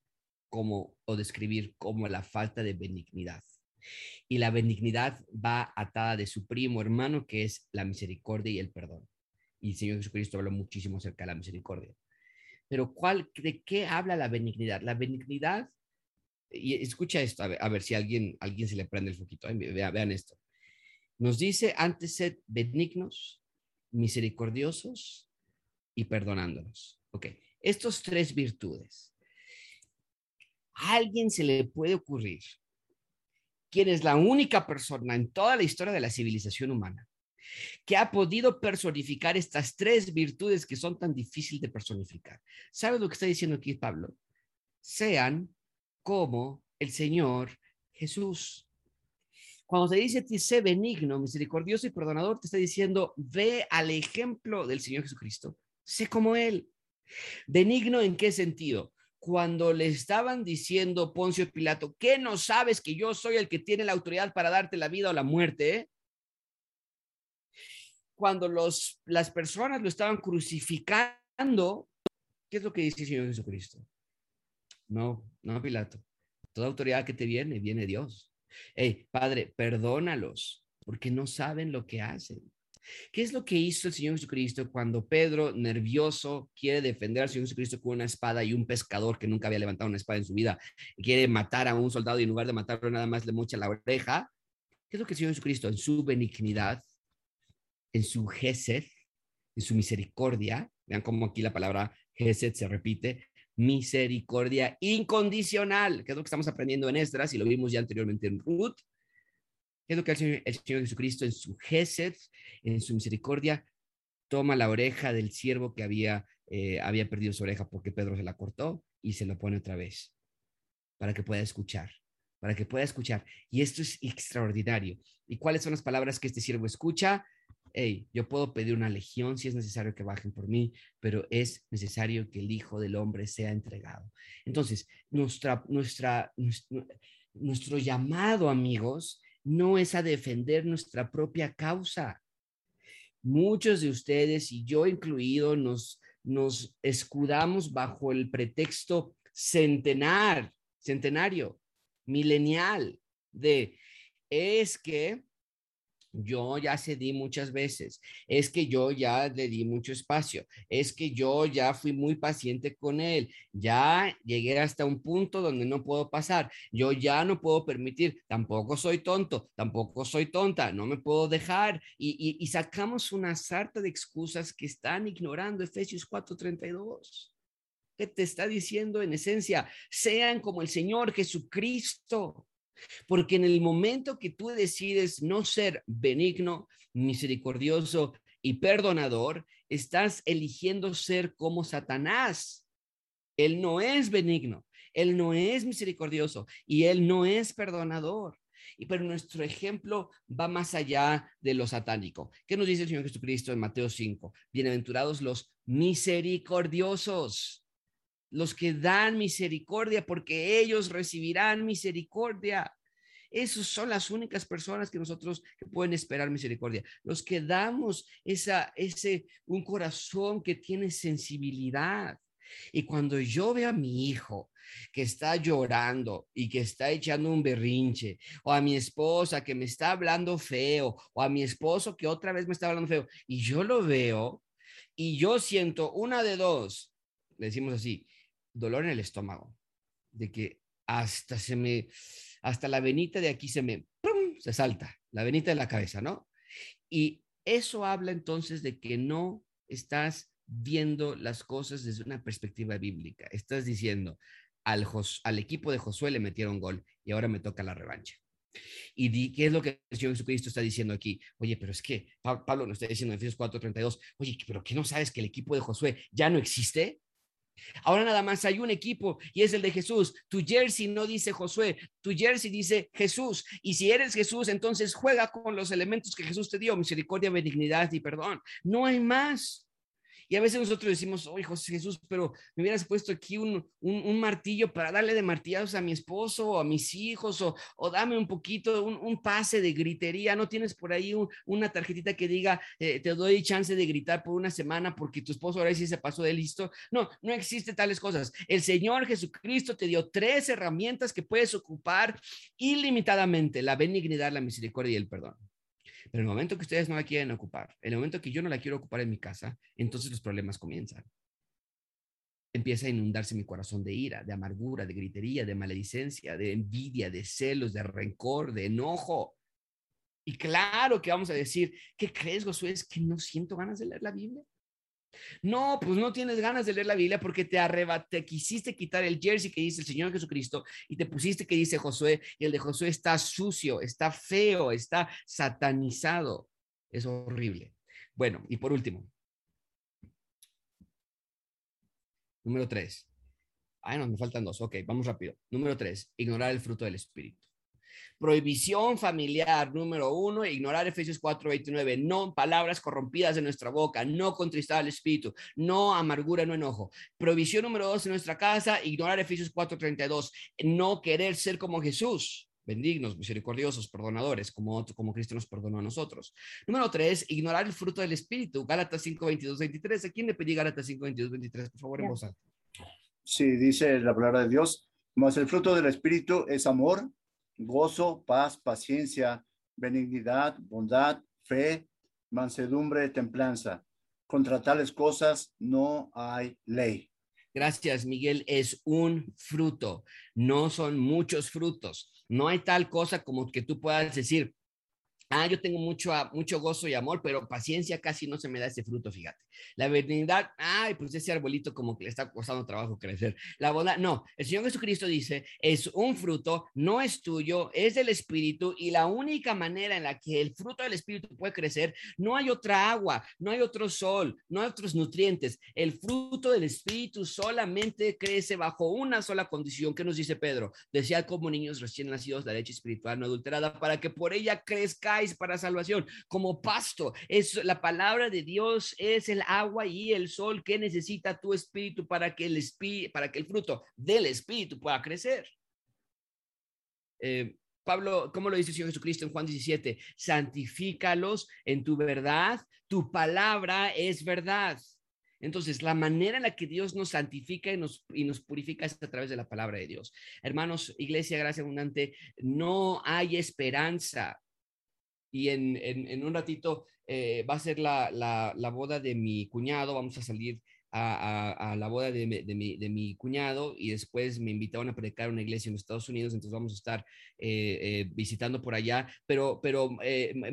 como o describir como la falta de benignidad. Y la benignidad va atada de su primo hermano, que es la misericordia y el perdón. Y el Señor Jesucristo habló muchísimo acerca de la misericordia. Pero ¿cuál, ¿de qué habla la benignidad? La benignidad, y escucha esto, a ver, si alguien, alguien se le prende el foquito, vean, vean esto. Nos dice antes sed benignos, misericordiosos y perdonándonos. Ok, estos tres virtudes. ¿A alguien se le puede ocurrir quién es la única persona en toda la historia de la civilización humana que ha podido personificar estas tres virtudes que son tan difíciles de personificar. ¿Sabe lo que está diciendo aquí Pablo? Sean como el Señor Jesús. Cuando se dice sé benigno, misericordioso y perdonador, te está diciendo ve al ejemplo del Señor Jesucristo. Sé como Él. Benigno en qué sentido? Cuando le estaban diciendo Poncio Pilato, ¿qué no sabes que yo soy el que tiene la autoridad para darte la vida o la muerte? Cuando los, las personas lo estaban crucificando, ¿qué es lo que dice el Señor Jesucristo? No, no, Pilato. Toda autoridad que te viene, viene Dios. Hey, Padre, perdónalos, porque no saben lo que hacen. ¿Qué es lo que hizo el Señor Jesucristo cuando Pedro, nervioso, quiere defender al Señor Jesucristo con una espada y un pescador que nunca había levantado una espada en su vida quiere matar a un soldado y en lugar de matarlo nada más le mocha la oreja? ¿Qué es lo que el Señor Jesucristo en su benignidad en su gesed, en su misericordia, vean cómo aquí la palabra gesed se repite, misericordia incondicional, que es lo que estamos aprendiendo en Esdras y lo vimos ya anteriormente en Ruth, es lo que el Señor, el Señor Jesucristo en su gesed, en su misericordia, toma la oreja del siervo que había, eh, había perdido su oreja porque Pedro se la cortó y se lo pone otra vez para que pueda escuchar, para que pueda escuchar. Y esto es extraordinario. ¿Y cuáles son las palabras que este siervo escucha? hey, yo puedo pedir una legión si es necesario que bajen por mí, pero es necesario que el Hijo del Hombre sea entregado. Entonces, nuestra, nuestra, nuestro, llamado, amigos, no es a defender nuestra propia causa. Muchos de ustedes, y yo incluido, nos, nos escudamos bajo el pretexto centenar centenario, milenial, de es que yo ya cedí muchas veces, es que yo ya le di mucho espacio, es que yo ya fui muy paciente con él, ya llegué hasta un punto donde no puedo pasar, yo ya no puedo permitir, tampoco soy tonto, tampoco soy tonta, no me puedo dejar y, y, sacamos una sarta de excusas que están ignorando Efesios 4:32 que te está diciendo en esencia, sean como el Señor Jesucristo. Porque en el momento que tú decides no ser benigno, misericordioso y perdonador, estás eligiendo ser como Satanás. Él no es benigno, él no es misericordioso y él no es perdonador. Y pero nuestro ejemplo va más allá de lo satánico. ¿Qué nos dice el Señor Jesucristo en Mateo 5? Bienaventurados los misericordiosos los que dan misericordia, porque ellos recibirán misericordia. Esas son las únicas personas que nosotros que pueden esperar misericordia. Los que damos esa, ese, un corazón que tiene sensibilidad. Y cuando yo veo a mi hijo que está llorando y que está echando un berrinche, o a mi esposa que me está hablando feo, o a mi esposo que otra vez me está hablando feo, y yo lo veo y yo siento una de dos, decimos así, dolor en el estómago, de que hasta se me, hasta la venita de aquí se me, se salta, la venita de la cabeza, ¿no? Y eso habla entonces de que no estás viendo las cosas desde una perspectiva bíblica. Estás diciendo, al, al equipo de Josué le metieron gol y ahora me toca la revancha. Y di, ¿qué es lo que el Señor Jesucristo está diciendo aquí? Oye, pero es que Pablo nos está diciendo en Efesios 4:32, oye, pero ¿qué no sabes que el equipo de Josué ya no existe? Ahora nada más hay un equipo y es el de Jesús. Tu jersey no dice Josué, tu jersey dice Jesús. Y si eres Jesús, entonces juega con los elementos que Jesús te dio, misericordia, benignidad y perdón. No hay más. Y a veces nosotros decimos, oye, José Jesús, pero me hubieras puesto aquí un, un, martillo para darle de martillazos a mi esposo o a mis hijos, o, o dame un poquito, un, un, pase de gritería. ¿No tienes por ahí una tarjetita que diga, eh, te doy chance de gritar por una semana porque tu esposo ahora sí se pasó de listo? No, no existe tales cosas. El Señor Jesucristo te dio tres herramientas que puedes ocupar ilimitadamente, la benignidad, la misericordia y el perdón. Pero el momento que ustedes no la quieren ocupar, el momento que yo no la quiero ocupar en mi casa, entonces los problemas comienzan. Empieza a inundarse mi corazón de ira, de amargura, de gritería, de maledicencia, de envidia, de celos, de rencor, de enojo. Y claro que vamos a decir, ¿qué crees, Josué? Es que no siento ganas de leer la Biblia. No, pues no tienes ganas de leer la Biblia porque te arrebaté, quisiste quitar el jersey que dice el Señor Jesucristo y te pusiste que dice Josué y el de Josué está sucio, está feo, está satanizado. Es horrible. Bueno, y por último, número tres. Ay, no, me faltan dos. Ok, vamos rápido. Número tres, ignorar el fruto del Espíritu. Prohibición familiar número uno, ignorar Efesios 4:29, no palabras corrompidas de nuestra boca, no contristar al espíritu, no amargura, no enojo. Prohibición número dos en nuestra casa, ignorar Efesios 4:32, no querer ser como Jesús bendignos, misericordiosos, perdonadores, como, como Cristo nos perdonó a nosotros. Número tres, ignorar el fruto del Espíritu. Gálatas 5, 22, 23. ¿A quién le pedí Gálatas 5, 22, 23? Por favor, en voz alta. Sí, dice la palabra de Dios, mas el fruto del Espíritu es amor, gozo, paz, paciencia, benignidad, bondad, fe, mansedumbre, templanza. Contra tales cosas no hay ley. Gracias, Miguel. Es un fruto, no son muchos frutos. No hay tal cosa como que tú puedas decir, Ah, yo tengo mucho, mucho gozo y amor, pero paciencia casi no se me da ese fruto, fíjate. La benignidad, ay, pues ese arbolito como que le está costando trabajo crecer. La bondad, no, el Señor Jesucristo dice, es un fruto, no es tuyo, es del Espíritu y la única manera en la que el fruto del Espíritu puede crecer, no hay otra agua, no hay otro sol, no hay otros nutrientes. El fruto del Espíritu solamente crece bajo una sola condición. ¿Qué nos dice Pedro? Decía como niños recién nacidos la leche espiritual no adulterada para que por ella crezca para salvación, como pasto. Es la palabra de Dios es el agua y el sol que necesita tu espíritu para que el espíritu, para que el fruto del espíritu pueda crecer. Eh, Pablo, ¿cómo lo dice el Señor Jesucristo en Juan 17? Santifícalos en tu verdad, tu palabra es verdad. Entonces, la manera en la que Dios nos santifica y nos, y nos purifica es a través de la palabra de Dios. Hermanos, Iglesia Gracia Abundante, no hay esperanza. Y en, en, un ratito eh, va a ser la, la, boda de mi cuñado, vamos a salir a, la boda de, mi, de, mi, cuñado y después me invitaron a predicar una iglesia en Estados Unidos, entonces vamos a estar eh, eh, visitando por allá, pero, pero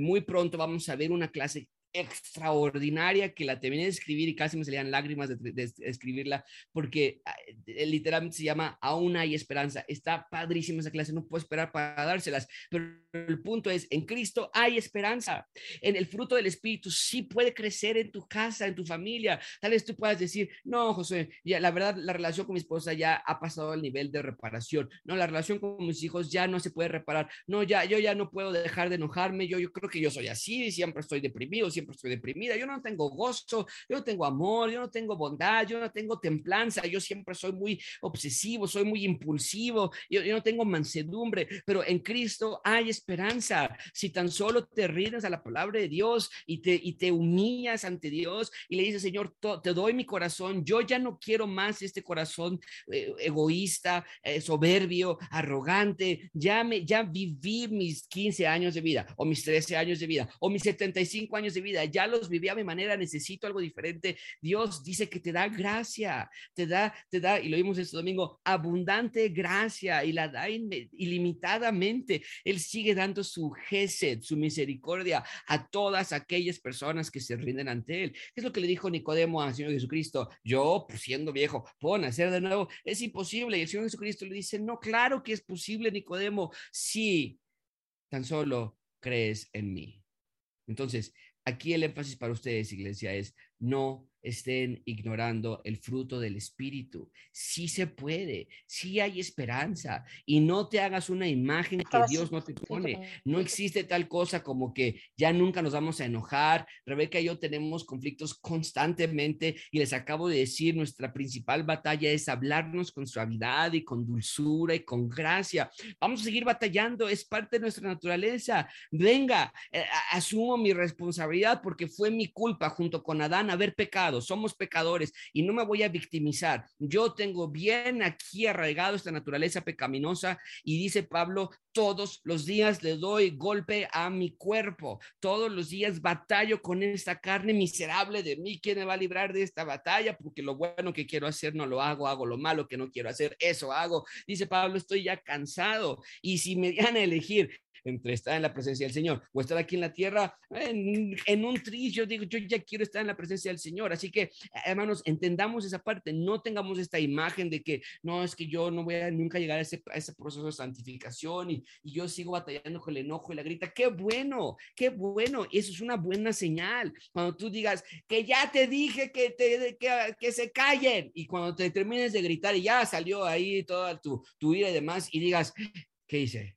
muy pronto vamos a ver una clase extraordinaria que la terminé de escribir y casi me salían lágrimas de, escribirla porque eh, literalmente se llama Aún hay esperanza. Está padrísima esa clase, no puedo esperar para dárselas, pero el punto es, en Cristo hay esperanza. En el fruto del Espíritu sí puede crecer en tu casa, en tu familia. Tal vez tú puedas decir, no, José, ya la verdad la relación con mi esposa ya ha pasado al nivel de reparación. No, la relación con mis hijos ya no se puede reparar. No, ya yo ya no puedo dejar de enojarme. Yo yo creo que yo soy así, siempre estoy deprimido, siempre siempre estoy deprimida, yo no tengo gozo, yo no tengo amor, yo no tengo bondad, yo no tengo templanza, yo siempre soy muy obsesivo, soy muy impulsivo, yo, no tengo mansedumbre, pero en Cristo hay esperanza. Si tan solo te rindes a la palabra de Dios y te, y te humillas ante Dios y le dices, Señor, te doy mi corazón, yo ya no quiero más este corazón eh, egoísta, eh, soberbio, arrogante, ya, me, ya viví mis 15 años de vida o mis 13 años de vida o mis 75 años de vida ya los viví a mi manera, necesito algo diferente. Dios dice que te da gracia, te da, te da, y lo vimos este domingo, abundante gracia y la da ilimitadamente. Él sigue dando su gesed, su misericordia a todas aquellas personas que se rinden ante Él. ¿Qué es lo que le dijo Nicodemo al Señor Jesucristo? Yo, pues, siendo viejo, puedo nacer de nuevo. Es imposible. Y el Señor Jesucristo le dice, no, claro que es posible, Nicodemo, si tan solo crees en mí. Entonces, Aquí el énfasis para ustedes, iglesia, es no estén ignorando el fruto del Espíritu. Sí se puede, sí hay esperanza y no te hagas una imagen que Dios no te pone. No existe tal cosa como que ya nunca nos vamos a enojar. Rebeca y yo tenemos conflictos constantemente y les acabo de decir, nuestra principal batalla es hablarnos con suavidad y con dulzura y con gracia. Vamos a seguir batallando, es parte de nuestra naturaleza. Venga, eh, asumo mi responsabilidad porque fue mi culpa junto con Adán haber pecado, somos pecadores y no me voy a victimizar. Yo tengo bien aquí arraigado esta naturaleza pecaminosa y dice Pablo, todos los días le doy golpe a mi cuerpo, todos los días batallo con esta carne miserable de mí. ¿Quién me va a librar de esta batalla? Porque lo bueno que quiero hacer no lo hago, hago lo malo que no quiero hacer, eso hago. Dice Pablo, estoy ya cansado y si me dan a elegir entre estar en la presencia del Señor o estar aquí en la tierra en, un tris. Yo digo, yo ya quiero estar en la presencia del Señor. Así que, hermanos, entendamos esa parte. No tengamos esta imagen de que no, es que yo no voy a nunca llegar a ese, proceso de santificación y, yo sigo batallando con el enojo y la grita. Qué bueno, qué bueno. Eso es una buena señal. Cuando tú digas que ya te dije que, te, que se callen y cuando te termines de gritar y ya salió ahí toda tu, tu ira y demás y digas, ¿qué hice?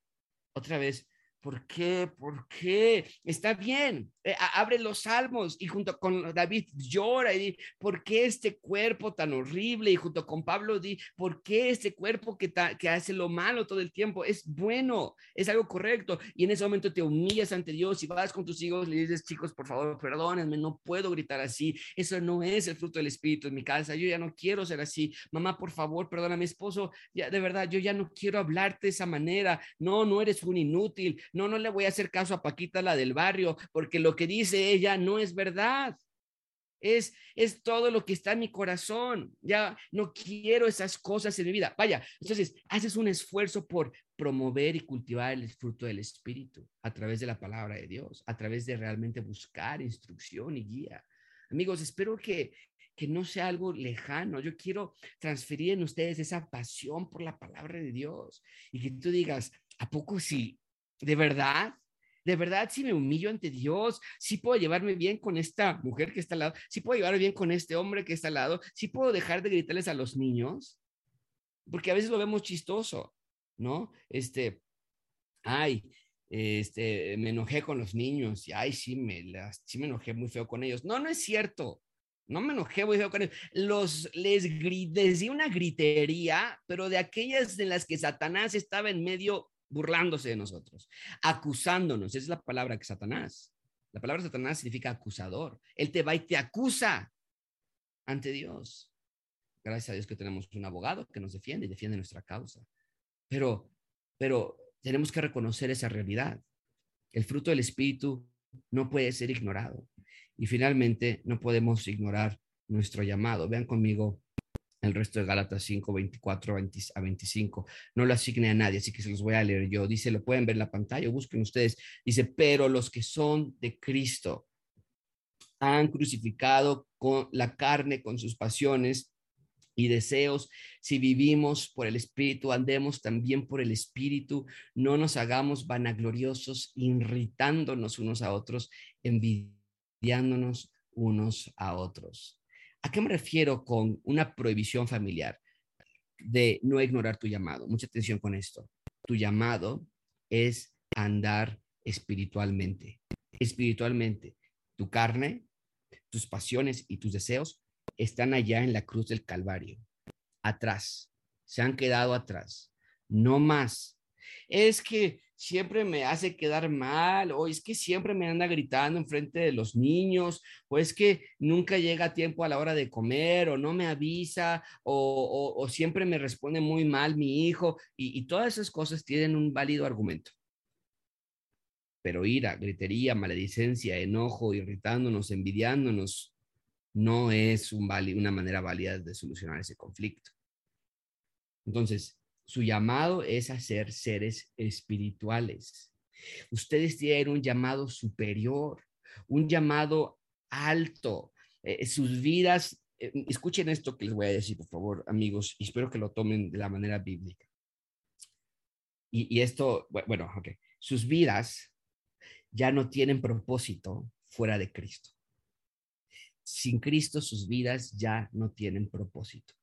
Otra vez, ¿Por qué? ¿Por qué? Está bien. Eh, abre los salmos y junto con David llora y dice, ¿por qué este cuerpo tan horrible? Y junto con Pablo di, ¿por qué este cuerpo que, hace lo malo todo el tiempo? Es bueno, es algo correcto. Y en ese momento te humillas ante Dios y vas con tus hijos, le dices, chicos, por favor, perdónenme, no puedo gritar así. Eso no es el fruto del Espíritu en mi casa. Yo ya no quiero ser así. Mamá, por favor, perdona, mi esposo, de verdad, yo ya no quiero hablarte de esa manera. No, no eres un inútil no, no le voy a hacer caso a Paquita, la del barrio, porque lo que dice ella no es verdad. Es, es todo lo que está en mi corazón. Ya no quiero esas cosas en mi vida. Vaya, entonces haces un esfuerzo por promover y cultivar el fruto del Espíritu a través de la palabra de Dios, a través de realmente buscar instrucción y guía. Amigos, espero que, que no sea algo lejano. Yo quiero transferir en ustedes esa pasión por la palabra de Dios y que tú digas, ¿a poco sí? ¿De verdad? De verdad, si me humillo ante Dios, si puedo llevarme bien con esta mujer que está al lado, si puedo llevarme bien con este hombre que está al lado, si puedo dejar de gritarles a los niños, porque a veces lo vemos chistoso, ¿no? Este, ay, este, me enojé con los niños y ay, sí me, las, sí me enojé muy feo con ellos. No, no es cierto. No me enojé muy feo con ellos. Los, les, les di una gritería, pero de aquellas de las que Satanás estaba en medio burlándose de nosotros, acusándonos. Esa es la palabra que Satanás. La palabra Satanás significa acusador. Él te va y te acusa. ante Dios. Gracias a Dios que tenemos un abogado que nos defiende y defiende nuestra causa. Pero, pero tenemos que reconocer esa realidad. El fruto del Espíritu no puede ser ignorado. Y finalmente, no podemos ignorar nuestro llamado. Vean conmigo el resto de Gálatas 5, 24 a 25. No lo asigne a nadie, así que se los voy a leer yo. Dice, lo pueden ver en la pantalla, busquen ustedes. Dice, pero los que son de Cristo han crucificado con la carne, con sus pasiones y deseos. Si vivimos por el Espíritu, andemos también por el Espíritu. No nos hagamos vanagloriosos, irritándonos unos a otros, envidiándonos unos a otros. ¿A qué me refiero con una prohibición familiar de no ignorar tu llamado? Mucha atención con esto. Tu llamado es andar espiritualmente. Espiritualmente, tu carne, tus pasiones y tus deseos están allá en la cruz del Calvario, atrás, se han quedado atrás, no más. Es que siempre me hace quedar mal, o es que siempre me anda gritando en frente de los niños, o es que nunca llega a tiempo a la hora de comer, o no me avisa, o, siempre me responde muy mal mi hijo, y, todas esas cosas tienen un válido argumento. Pero ira, gritería, maledicencia, enojo, irritándonos, envidiándonos, no es un una manera válida de solucionar ese conflicto. Entonces, su llamado es a ser seres espirituales. Ustedes tienen un llamado superior, un llamado alto. Eh, sus vidas, eh, escuchen esto que les voy a decir, por favor, amigos, y espero que lo tomen de la manera bíblica. Y, y esto, bueno, ok, sus vidas ya no tienen propósito fuera de Cristo. Sin Cristo sus vidas ya no tienen propósito.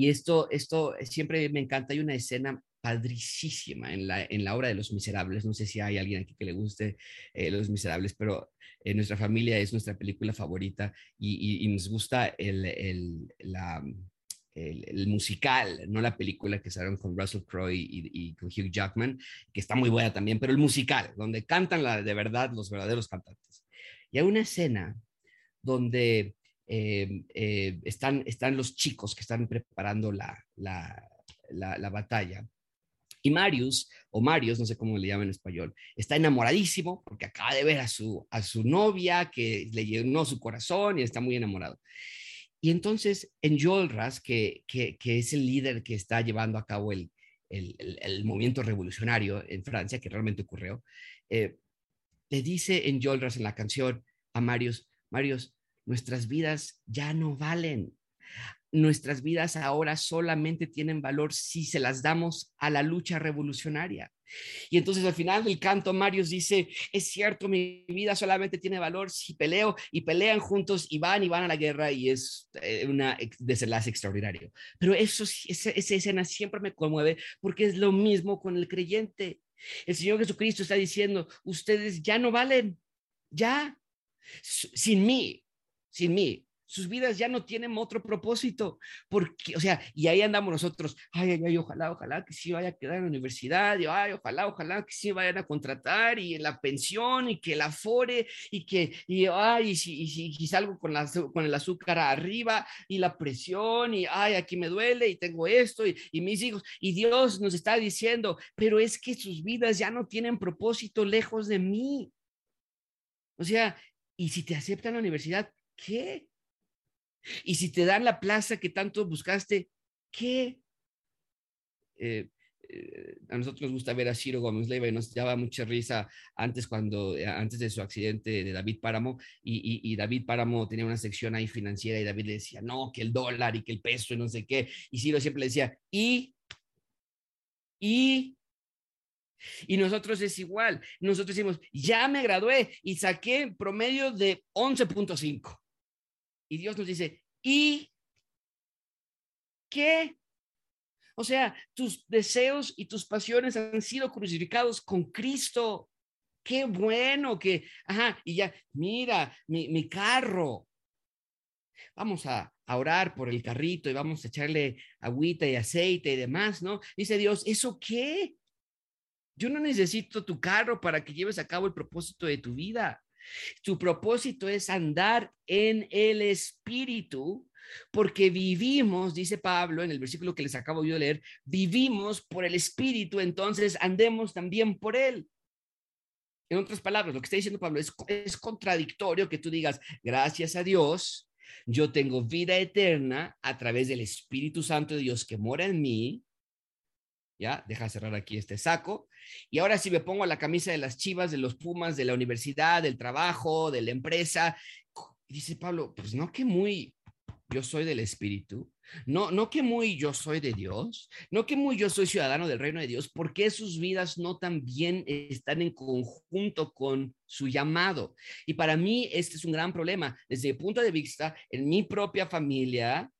Y esto, esto siempre me encanta. Hay una escena padricísima en la, en la obra de Los Miserables. No sé si hay alguien aquí que le guste eh, Los Miserables, pero en nuestra familia es nuestra película favorita y, nos gusta el, el, musical, no la película que salieron con Russell Crowe y, y, con Hugh Jackman, que está muy buena también, pero el musical, donde cantan la, de verdad los verdaderos cantantes. Y hay una escena donde eh, eh, están, están los chicos que están preparando la, la, batalla. Y Marius, o Marius, no sé cómo le llaman en español, está enamoradísimo porque acaba de ver a su, a su novia que le llenó su corazón y está muy enamorado. Y entonces en Enjolras, que, que, que es el líder que está llevando a cabo el, el, el, movimiento revolucionario en Francia, que realmente ocurrió, eh, le dice en Enjolras en la canción a Marius, Marius, nuestras vidas ya no valen. Nuestras vidas ahora solamente tienen valor si se las damos a la lucha revolucionaria. Y entonces al final del canto, Marius dice, es cierto, mi vida solamente tiene valor si peleo y pelean juntos y van y van a la guerra y es eh, una desenlace extraordinario. Pero eso, esa, esa escena siempre me conmueve porque es lo mismo con el creyente. El Señor Jesucristo está diciendo, ustedes ya no valen, ya, sin mí, sin mí. Sus vidas ya no tienen otro propósito, porque, o sea, y ahí andamos nosotros, ay, ay, ay, ojalá, ojalá que sí vaya a quedar en la universidad, y ay, ojalá, ojalá que sí vayan a contratar, y la pensión, y que la afore, y que, y ay, y si, y salgo con, la, con el azúcar arriba, y la presión, y ay, aquí me duele, y tengo esto, y, y mis hijos, y Dios nos está diciendo, pero es que sus vidas ya no tienen propósito lejos de mí. O sea, y si te aceptan la universidad, ¿qué? Y si te dan la plaza que tanto buscaste, ¿qué? Eh, eh, a nosotros nos gusta ver a Ciro Gómez Leiva y nos daba mucha risa antes cuando eh, antes de su accidente de David Páramo y, David Páramo tenía una sección ahí financiera y David le decía no que el dólar y que el peso y no sé qué y Ciro siempre le decía y y y nosotros es igual nosotros decimos ya me gradué y saqué promedio de 11.5 y Dios nos dice, ¿y qué? O sea, tus deseos y tus pasiones han sido crucificados con Cristo. Qué bueno que, ajá, y ya, mira, mi, mi carro. Vamos a, a orar por el carrito y vamos a echarle agüita y aceite y demás, ¿no? Dice Dios, ¿eso qué? Yo no necesito tu carro para que lleves a cabo el propósito de tu vida. Tu propósito es andar en el Espíritu, porque vivimos, dice Pablo en el versículo que les acabo de leer, vivimos por el Espíritu, entonces andemos también por Él. En otras palabras, lo que está diciendo Pablo es contradictorio que tú digas, gracias a Dios, yo tengo vida eterna a través del Espíritu Santo de Dios que mora en mí. Ya, deja cerrar aquí este saco. Y ahora si me pongo la camisa de las chivas, de los Pumas, de la universidad, del trabajo, de la empresa, dice Pablo, pues no que muy, yo soy del Espíritu. No, no que muy yo soy de Dios, no que muy yo soy ciudadano del reino de Dios, porque sus vidas no también están en conjunto con su llamado. Y para mí este es un gran problema. Desde el punto de vista, en mi propia familia,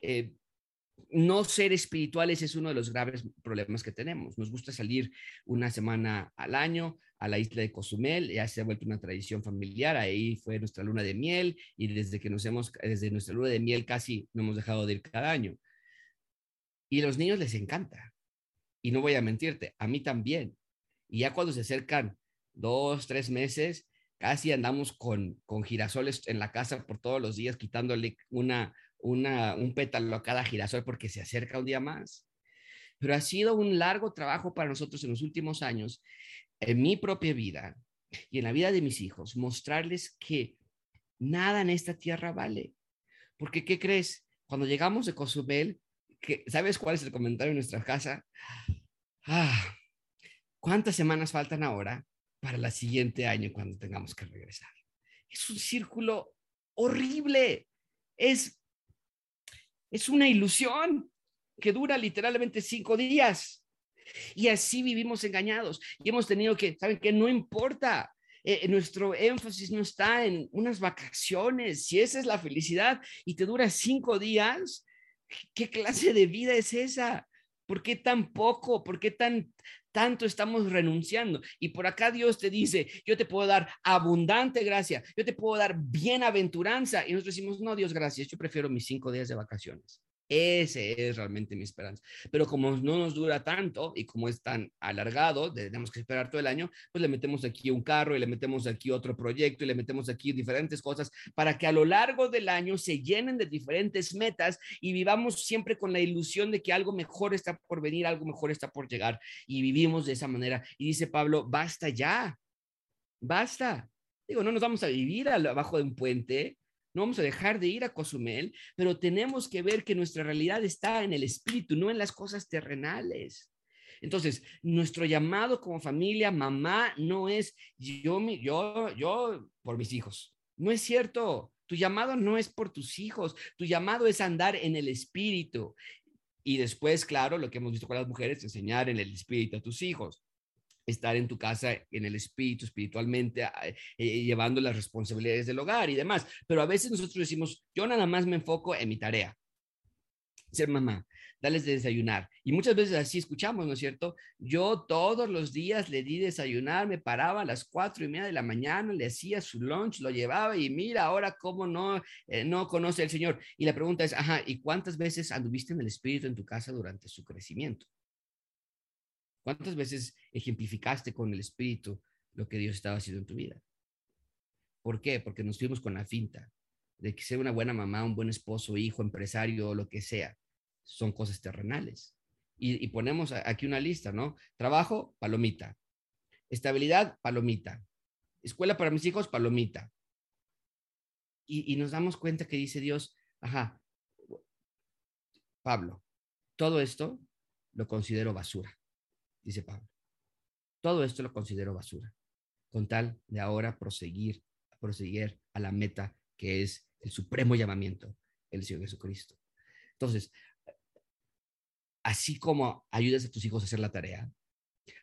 eh, no ser espirituales es uno de los graves problemas que tenemos. Nos gusta salir una semana al año a la isla de Cozumel, ya se ha vuelto una tradición familiar, ahí fue nuestra luna de miel y desde que nos hemos, desde nuestra luna de miel casi no hemos dejado de ir cada año. Y a los niños les encanta. Y no voy a mentirte, a mí también. Y ya cuando se acercan dos, tres meses, casi andamos con, con girasoles en la casa por todos los días, quitándole una, una, un pétalo a cada girasol porque se acerca un día más. Pero ha sido un largo trabajo para nosotros en los últimos años, en mi propia vida y en la vida de mis hijos, mostrarles que nada en esta tierra vale. Porque, ¿qué crees? Cuando llegamos de Cozumel, ¿sabes cuál es el comentario en nuestra casa? Ah, ¿cuántas semanas faltan ahora para el siguiente año cuando tengamos que regresar? Es un círculo horrible. Es es una ilusión que dura literalmente cinco días. Y así vivimos engañados y hemos tenido que, ¿saben qué? No importa. Eh, nuestro énfasis no está en unas vacaciones. Si esa es la felicidad y te dura cinco días, ¿qué clase de vida es esa? ¿Por qué tan poco? ¿Por qué tan, tanto estamos renunciando? Y por acá Dios te dice, yo te puedo dar abundante gracia, yo te puedo dar bienaventuranza. Y nosotros decimos, no, Dios, gracias, yo prefiero mis cinco días de vacaciones. Ese es realmente mi esperanza. Pero como no nos dura tanto y como es tan alargado, tenemos que esperar todo el año, pues le metemos aquí un carro y le metemos aquí otro proyecto y le metemos aquí diferentes cosas para que a lo largo del año se llenen de diferentes metas y vivamos siempre con la ilusión de que algo mejor está por venir, algo mejor está por llegar y vivimos de esa manera. Y dice Pablo, basta ya, basta. Digo, no nos vamos a vivir abajo de un puente, no vamos a dejar de ir a Cozumel, pero tenemos que ver que nuestra realidad está en el espíritu, no en las cosas terrenales. Entonces, nuestro llamado como familia, mamá, no es yo, yo, yo por mis hijos. No es cierto. Tu llamado no es por tus hijos. Tu llamado es andar en el espíritu. Y después, claro, lo que hemos visto con las mujeres, enseñar en el espíritu a tus hijos estar en tu casa en el espíritu, espiritualmente, eh, llevando las responsabilidades del hogar y demás. Pero a veces nosotros decimos, yo nada más me enfoco en mi tarea, ser mamá, darles de desayunar. Y muchas veces así escuchamos, ¿no es cierto? Yo todos los días le di desayunar, me paraba a las cuatro y media de la mañana, le hacía su lunch, lo llevaba y mira ahora cómo no, eh, no conoce al Señor. Y la pregunta es, ajá, ¿y cuántas veces anduviste en el espíritu en tu casa durante su crecimiento? ¿Cuántas veces ejemplificaste con el Espíritu lo que Dios estaba haciendo en tu vida? ¿Por qué? Porque nos fuimos con la finta de que ser una buena mamá, un buen esposo, hijo, empresario, lo que sea, son cosas terrenales. Y, ponemos aquí una lista, ¿no? Trabajo, palomita. Estabilidad, palomita. Escuela para mis hijos, palomita. Y, y nos damos cuenta que dice Dios, ajá, Pablo, todo esto lo considero basura dice Pablo. Todo esto lo considero basura, con tal de ahora proseguir, proseguir a la meta que es el supremo llamamiento, el Señor Jesucristo. Entonces, así como ayudas a tus hijos a hacer la tarea,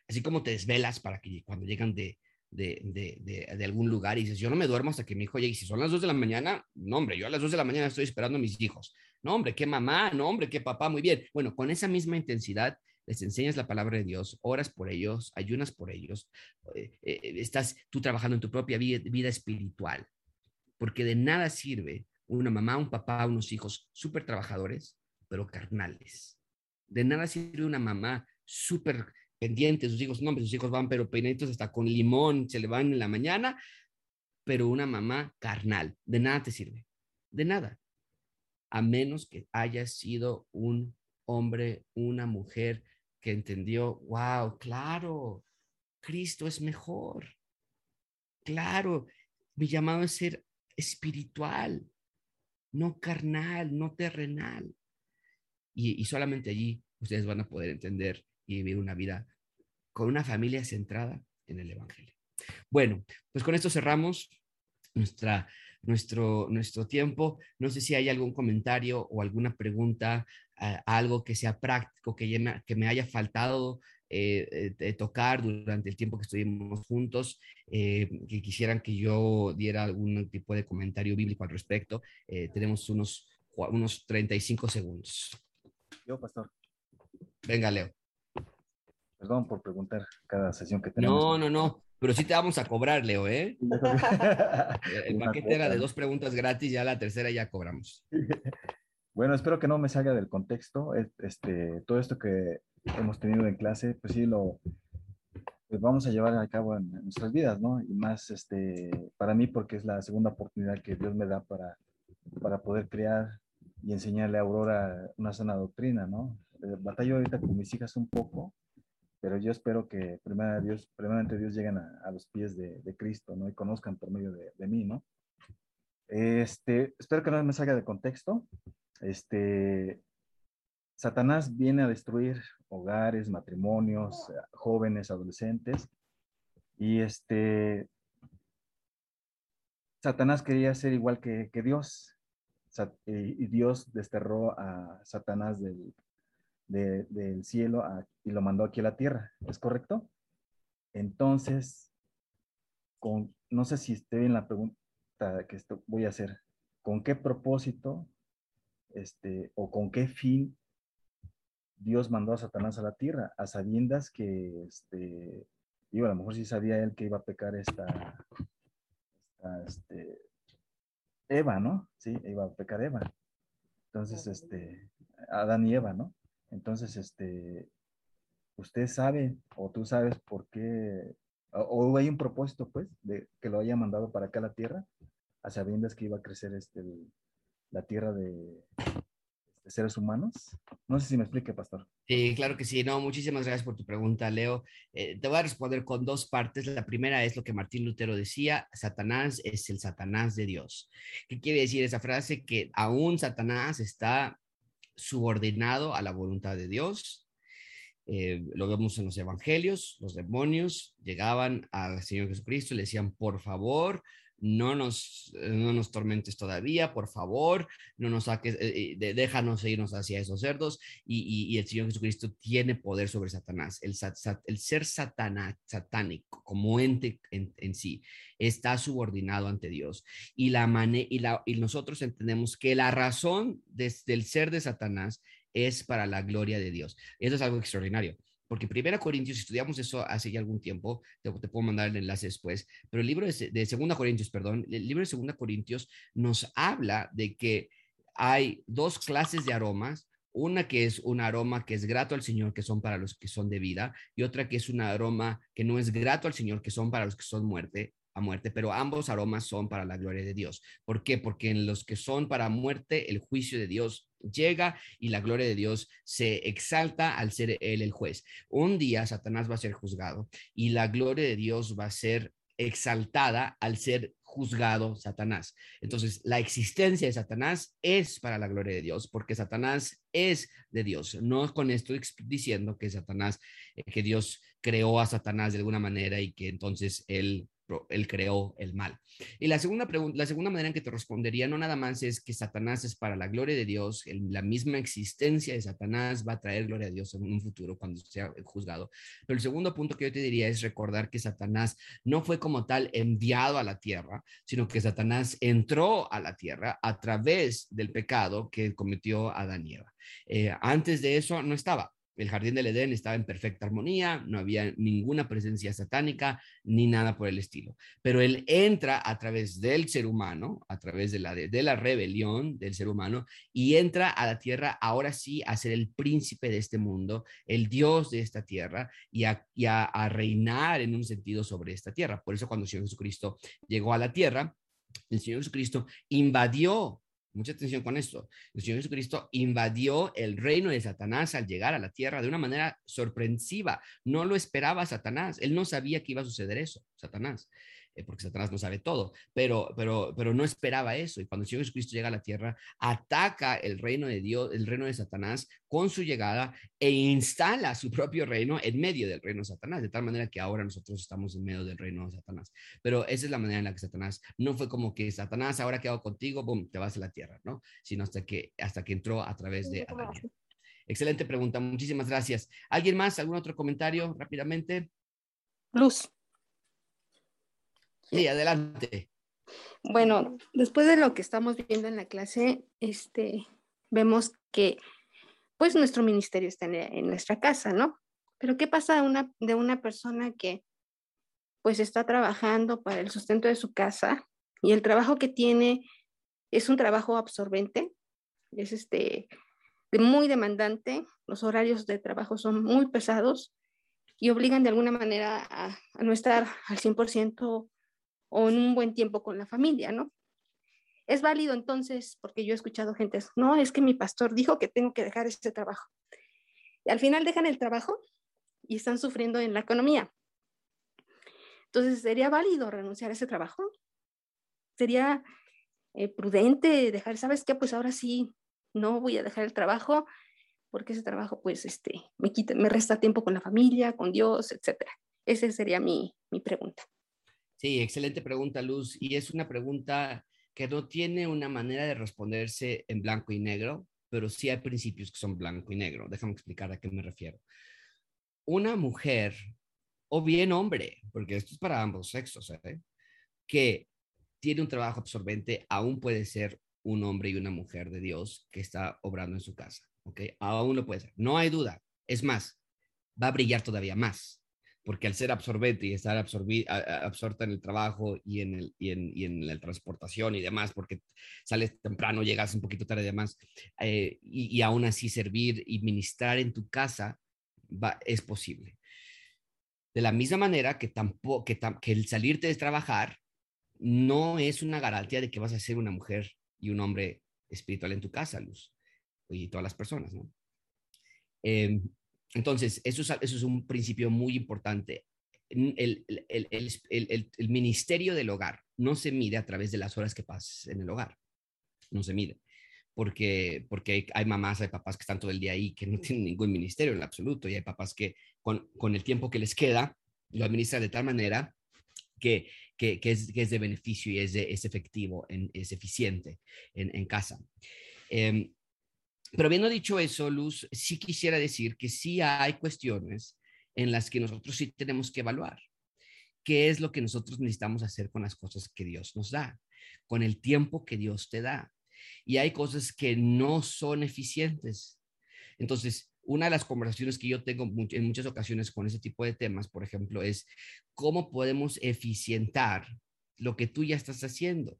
así como te desvelas para que cuando llegan de, de, de, de, algún lugar y dices, yo no me duermo hasta que mi hijo llegue, y si son las dos de la mañana, no, hombre, yo a las dos de la mañana estoy esperando a mis hijos. No, hombre, qué mamá, no, hombre, qué papá, muy bien. Bueno, con esa misma intensidad les enseñas la palabra de Dios, oras por ellos, ayunas por ellos, eh, eh, estás tú trabajando en tu propia vida, vida, espiritual, porque de nada sirve una mamá, un papá, unos hijos súper trabajadores, pero carnales. De nada sirve una mamá súper pendiente, sus hijos, no, sus hijos van pero peinaditos hasta con limón, se le van en la mañana, pero una mamá carnal. De nada te sirve, de nada. A menos que hayas sido un hombre, una mujer que entendió, wow, claro, Cristo es mejor. Claro, mi llamado es ser espiritual, no carnal, no terrenal. Y, solamente allí ustedes van a poder entender y vivir una vida con una familia centrada en el Evangelio. Bueno, pues con esto cerramos nuestra, nuestro, nuestro tiempo. No sé si hay algún comentario o alguna pregunta, eh, algo que sea práctico, que, me, que me haya faltado eh, eh, tocar durante el tiempo que estuvimos juntos, que quisieran que yo diera algún tipo de comentario bíblico al respecto. tenemos unos, unos 35 segundos. Yo, pastor. Venga, Leo. Perdón por preguntar cada sesión que tenemos. No, no, no. Pero sí te vamos a cobrar, Leo, ¿eh? El paquete era de dos preguntas gratis, ya la tercera ya cobramos. Bueno, espero que no me salga del contexto. Este, todo esto que hemos tenido en clase, pues sí lo pues vamos a llevar a cabo en, nuestras vidas, ¿no? Y más este, para mí porque es la segunda oportunidad que Dios me da para, para poder crear y enseñarle a Aurora una sana doctrina, ¿no? Eh, batallo ahorita con mis hijas un poco, pero yo espero que primero Dios, primeramente Dios lleguen a, los pies de, Cristo, ¿no? Y conozcan por medio de, mí, ¿no? Este, espero que no me salga de contexto. Este, Satanás viene a destruir hogares, matrimonios, jóvenes, adolescentes. Y este, Satanás quería ser igual que, Dios. Y Dios desterró a Satanás del, del cielo y lo mandó aquí a la tierra, ¿es correcto? Entonces, con, no sé si esté bien la pregunta que esto voy a hacer, ¿con qué propósito este, o con qué fin Dios mandó a Satanás a la tierra? A sabiendas que, este, digo, a lo mejor sí sabía él que iba a pecar esta, este, Eva, ¿no? Sí, iba a pecar Eva. Entonces, este, Adán y Eva, ¿no? Entonces, este, usted sabe o tú sabes por qué, o, hay un propósito, pues, de que lo haya mandado para acá a la tierra, a sabiendas que iba a crecer este, la tierra de, seres humanos. No sé si me explique, pastor. Sí, claro que sí. No, muchísimas gracias por tu pregunta, Leo. Eh, te voy a responder con dos partes. La primera es lo que Martín Lutero decía, Satanás es el Satanás de Dios. ¿Qué quiere decir esa frase? Que aún Satanás está subordinado a la voluntad de Dios. Eh, lo vemos en los evangelios, los demonios llegaban al Señor Jesucristo y le decían, por favor, no nos, eh, no nos tormentes todavía, por favor, no nos saques, eh, déjanos irnos hacia esos cerdos. Y, el Señor Jesucristo tiene poder sobre Satanás. El, ser satana, satánico como ente en, sí está subordinado ante Dios. Y, la la, y nosotros entendemos que la razón del ser de Satanás es para la gloria de Dios. Eso es algo extraordinario porque Primera Corintios, estudiamos eso hace ya algún tiempo, te, puedo mandar el enlace después, pero el libro de, de Segunda Corintios, perdón, el libro de Segunda Corintios nos habla de que hay dos clases de aromas, una que es un aroma que es grato al Señor, que son para los que son de vida, y otra que es un aroma que no es grato al Señor, que son para los que son muerte a muerte, pero ambos aromas son para la gloria de Dios. ¿Por qué? Porque en los que son para muerte, el juicio de Dios llega y la gloria de Dios se exalta al ser él el juez. Un día Satanás va a ser juzgado y la gloria de Dios va a ser exaltada al ser juzgado Satanás. Entonces, la existencia de Satanás es para la gloria de Dios, porque Satanás es de Dios. No con esto diciendo que Satanás, eh, que Dios creó a Satanás de alguna manera y que entonces él él creó el mal. Y la segunda pregunta, la segunda manera en que te respondería no nada más es que Satanás es para la gloria de Dios, la misma existencia de Satanás va a traer gloria a Dios en un futuro cuando sea juzgado. Pero el segundo punto que yo te diría es recordar que Satanás no fue como tal enviado a la tierra, sino que Satanás entró a la tierra a través del pecado que cometió Adán y Eva. Eh, antes de eso no estaba el jardín del Edén estaba en perfecta armonía, no había ninguna presencia satánica ni nada por el estilo. Pero él entra a través del ser humano, a través de la, de, la rebelión del ser humano, y entra a la tierra ahora sí a ser el príncipe de este mundo, el Dios de esta tierra, y a, a reinar en un sentido sobre esta tierra. Por eso cuando el Señor Jesucristo llegó a la tierra, el Señor Jesucristo invadió Mucha atención con esto. El Señor Jesucristo invadió el reino de Satanás al llegar a la tierra de una manera sorpresiva. No lo esperaba Satanás. Él no sabía que iba a suceder eso, Satanás. Eh, porque Satanás no sabe todo, pero, pero, pero no esperaba eso. Y cuando el Señor Jesucristo llega a la tierra, ataca el reino de Dios, el reino de Satanás con su llegada e instala su propio reino en medio del reino de Satanás, de tal manera que ahora nosotros estamos en medio del reino de Satanás. Pero esa es la manera en la que Satanás no fue como que Satanás ahora quedado contigo, boom, te vas a la tierra, ¿no? Sino hasta que, hasta que entró a través de Adán. Excelente pregunta, muchísimas gracias. ¿Alguien más? ¿Algún otro comentario rápidamente? Luz. Sí, adelante. Bueno, después de lo que estamos viendo en la clase, este, vemos que pues nuestro ministerio está en, nuestra casa, ¿no? Pero ¿qué pasa de una, de una persona que pues está trabajando para el sustento de su casa y el trabajo que tiene es un trabajo absorbente, es este, muy demandante, los horarios de trabajo son muy pesados y obligan de alguna manera a, a no estar al 100% o en un buen tiempo con la familia, ¿no? Es válido entonces, porque yo he escuchado gente, no, es que mi pastor dijo que tengo que dejar ese trabajo. Y al final dejan el trabajo y están sufriendo en la economía. Entonces, ¿sería válido renunciar a ese trabajo? ¿Sería eh, prudente dejar, sabes qué? Pues ahora sí, no voy a dejar el trabajo porque ese trabajo, pues, este, me quita, me resta tiempo con la familia, con Dios, etcétera. Esa sería mi, mi pregunta. Sí, excelente pregunta, Luz. Y es una pregunta que no tiene una manera de responderse en blanco y negro, pero sí hay principios que son blanco y negro. Déjame explicar a qué me refiero. Una mujer, o bien hombre, porque esto es para ambos sexos, ¿eh? que tiene un trabajo absorbente, aún puede ser un hombre y una mujer de Dios que está obrando en su casa. ¿ok? Aún lo puede ser. No hay duda. Es más, va a brillar todavía más porque al ser absorbente y estar absorta en el trabajo y en, el, y, en, y en, la transportación y demás, porque sales temprano, llegas un poquito tarde y demás, eh, y, y, aún así servir y ministrar en tu casa va, es posible. De la misma manera que, tampoco, que, que el salirte de trabajar no es una garantía de que vas a ser una mujer y un hombre espiritual en tu casa, Luz, y todas las personas, ¿no? Eh, entonces, eso es, eso es un principio muy importante. El, el, el, el, ministerio del hogar no se mide a través de las horas que pasas en el hogar. No se mide. Porque, porque hay mamás, hay papás que están todo el día ahí que no tienen ningún ministerio en absoluto. Y hay papás que con, con el tiempo que les queda lo administran de tal manera que, que, que, es, que es, de beneficio y es, de, es efectivo, en, es eficiente en, en casa. Eh, pero habiendo dicho eso, Luz, sí quisiera decir que sí hay cuestiones en las que nosotros sí tenemos que evaluar. ¿Qué es lo que nosotros necesitamos hacer con las cosas que Dios nos da? Con el tiempo que Dios te da. Y hay cosas que no son eficientes. Entonces, una de las conversaciones que yo tengo en muchas ocasiones con ese tipo de temas, por ejemplo, es cómo podemos eficientar lo que tú ya estás haciendo.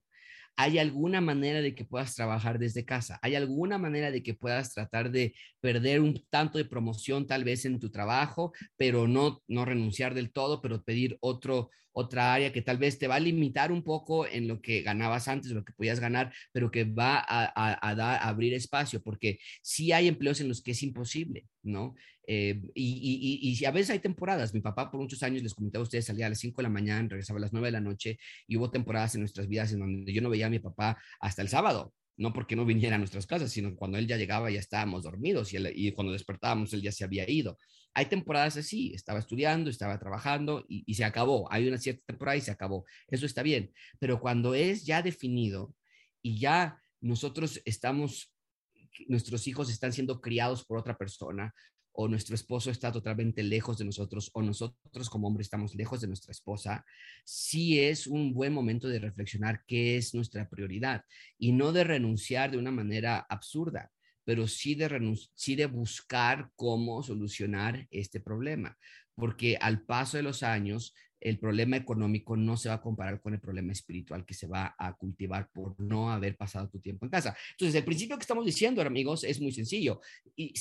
¿Hay alguna manera de que puedas trabajar desde casa? ¿Hay alguna manera de que puedas tratar de perder un tanto de promoción tal vez en tu trabajo, pero no, no renunciar del todo, pero pedir otro, otra área que tal vez te va a limitar un poco en lo que ganabas antes, lo que podías ganar, pero que va a, dar, a abrir espacio, porque sí hay empleos en los que es imposible, ¿no? Eh, y, y, y, a veces hay temporadas. Mi papá por muchos años, les comenté a ustedes, salía a las 5 de la mañana, regresaba a las 9 de la noche y hubo temporadas en nuestras vidas en donde yo no veía a mi papá hasta el sábado. No porque no viniera a nuestras casas, sino cuando él ya llegaba ya estábamos dormidos y, y cuando despertábamos él ya se había ido. Hay temporadas así, estaba estudiando, estaba trabajando y se acabó. Hay una cierta temporada y se acabó. Eso está bien. Pero cuando es ya definido y ya nosotros estamos nuestros hijos están siendo criados por otra persona o nuestro esposo está totalmente lejos de nosotros o nosotros como hombres estamos lejos de nuestra esposa, sí es un buen momento de reflexionar qué es nuestra prioridad y no de renunciar de una manera absurda, pero sí de, sí de buscar cómo solucionar este problema, porque al paso de los años, el problema económico no se va a comparar con el problema espiritual que se va a cultivar por no haber pasado tu tiempo en casa. Entonces, el principio que estamos diciendo, amigos, es muy sencillo.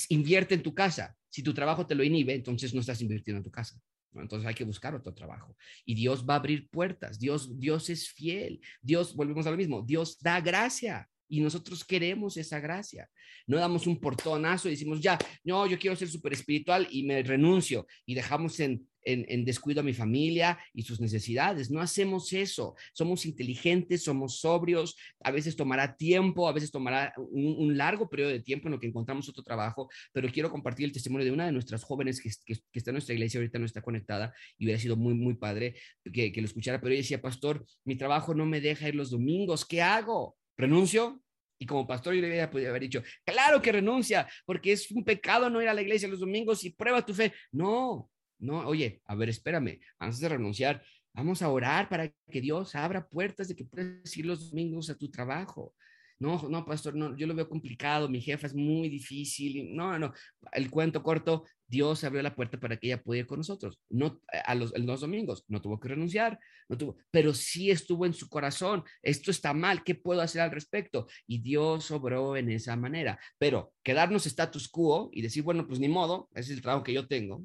Invierte en tu casa. Si tu trabajo te lo inhibe, entonces no estás invirtiendo en tu casa. Entonces hay que buscar otro trabajo. Y Dios va a abrir puertas. Dios, Dios es fiel. Dios, volvemos a lo mismo, Dios da gracia y nosotros queremos esa gracia. No damos un portonazo y decimos, ya, no, yo quiero ser súper espiritual y me renuncio y dejamos en, en, descuido a mi familia y sus necesidades. No hacemos eso. Somos inteligentes, somos sobrios. A veces tomará tiempo, a veces tomará un, largo periodo de tiempo en lo que encontramos otro trabajo, pero quiero compartir el testimonio de una de nuestras jóvenes que, que, está en nuestra iglesia, ahorita no está conectada y hubiera sido muy, muy padre que, que lo escuchara, pero ella decía, pastor, mi trabajo no me deja ir los domingos, ¿qué hago? ¿Renuncio? Y como pastor yo le había podido haber dicho, claro que renuncia, porque es un pecado no ir a la iglesia los domingos y prueba tu fe. No, no, oye, a ver, espérame, antes de renunciar, vamos a orar para que Dios abra puertas de que puedas ir los domingos a tu trabajo. No, no, pastor, no, yo lo veo complicado, mi jefa es muy difícil. No, no, el cuento corto, Dios abrió la puerta para que ella pudiera ir con nosotros. No a los, los domingos, no tuvo que renunciar, no tuvo, pero sí estuvo en su corazón. Esto está mal, ¿qué puedo hacer al respecto? Y Dios obró en esa manera. Pero quedarnos status quo y decir, bueno, pues ni modo, ese es el trabajo que yo tengo,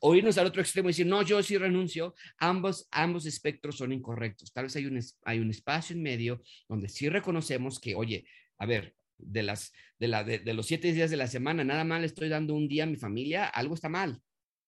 o irnos al otro extremo y decir, no, yo sí renuncio, ambos, ambos espectros son incorrectos. Tal vez hay un, hay un espacio en medio donde sí reconocemos que, oye, a ver, de, las, de, la, de, los siete días de la semana, nada le estoy dando un día a mi familia, algo está mal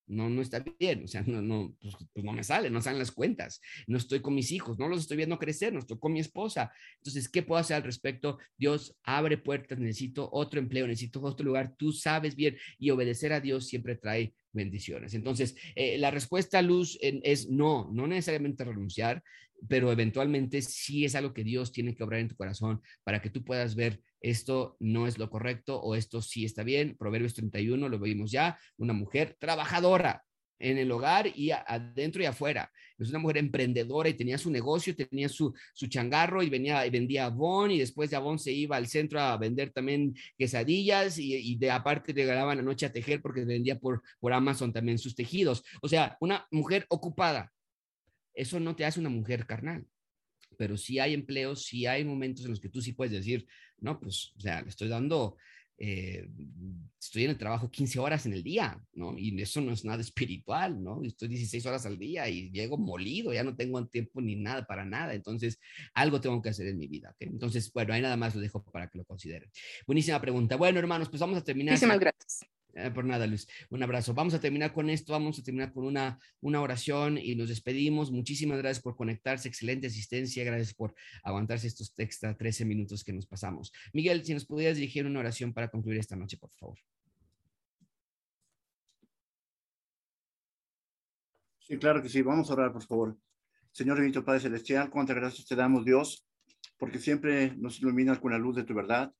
no, no está bien, o sea, no, no, pues, pues, no me sale, no salen las cuentas, no estoy con mis hijos, no los estoy viendo crecer, no estoy con mi esposa. Entonces, ¿qué puedo hacer al respecto? Dios abre puertas, necesito otro empleo, necesito otro lugar, tú sabes bien y obedecer a Dios siempre trae bendiciones. Entonces, eh, la respuesta, Luz, es no, no necesariamente renunciar, pero eventualmente sí es algo que Dios tiene que obrar en tu corazón para que tú puedas ver esto no es lo correcto o esto sí está bien. Proverbios 31, lo vimos ya, una mujer trabajadora en el hogar y adentro y afuera. Es una mujer emprendedora y tenía su negocio, tenía su, su changarro y venía y vendía Avon y después de Avon se iba al centro a vender también quesadillas y, de aparte regalaban la noche a tejer porque vendía por, por Amazon también sus tejidos. O sea, una mujer ocupada. Eso no te hace una mujer carnal pero sí hay empleos, sí hay momentos en los que tú sí puedes decir, no, pues, o sea, le estoy dando, eh, estoy en el trabajo 15 horas en el día, ¿no? Y eso no es nada espiritual, ¿no? Estoy 16 horas al día y llego molido, ya no tengo tiempo ni nada para nada, entonces algo tengo que hacer en mi vida, ¿ok? Entonces, bueno, ahí nada más lo dejo para que lo consideren. Buenísima pregunta. Bueno, hermanos, pues vamos a terminar. Muchísimas gracias. Eh, por nada, Luis. Un abrazo. Vamos a terminar con esto. Vamos a terminar con una, una oración y nos despedimos. Muchísimas gracias por conectarse. Excelente asistencia. Gracias por aguantarse estos extra 13 minutos que nos pasamos. Miguel, si nos pudieras dirigir una oración para concluir esta noche, por favor. Sí, claro que sí. Vamos a orar, por favor. Señor bendito Padre Celestial, cuántas gracias te damos, Dios, porque siempre nos iluminas con la luz de tu verdad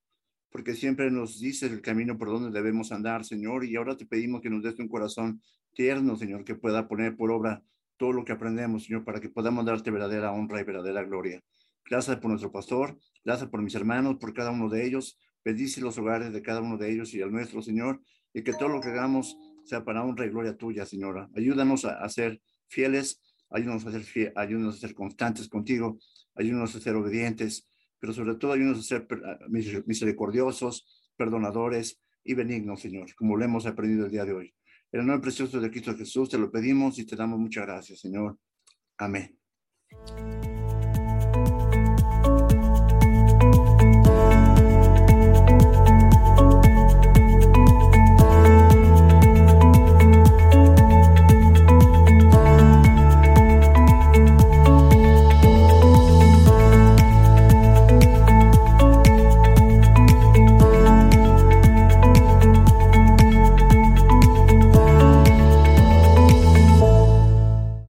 porque siempre nos dices el camino por donde debemos andar, Señor, y ahora te pedimos que nos des un corazón tierno, Señor, que pueda poner por obra todo lo que aprendemos, Señor, para que podamos darte verdadera honra y verdadera gloria. Gracias por nuestro pastor, gracias por mis hermanos, por cada uno de ellos. Bendice los hogares de cada uno de ellos y al nuestro, Señor, y que todo lo que hagamos sea para honra y gloria tuya, Señora. Ayúdanos a, ser fieles, ayúdanos a ser, ayúdanos a ser constantes contigo, ayúdanos a ser obedientes, pero sobre todo ayúdanos a ser ah, misericordiosos, perdonadores y benignos, Señor, como lo hemos aprendido el día de hoy. En el nombre precioso de Cristo Jesús te lo pedimos y te damos muchas gracias, Señor. Amén.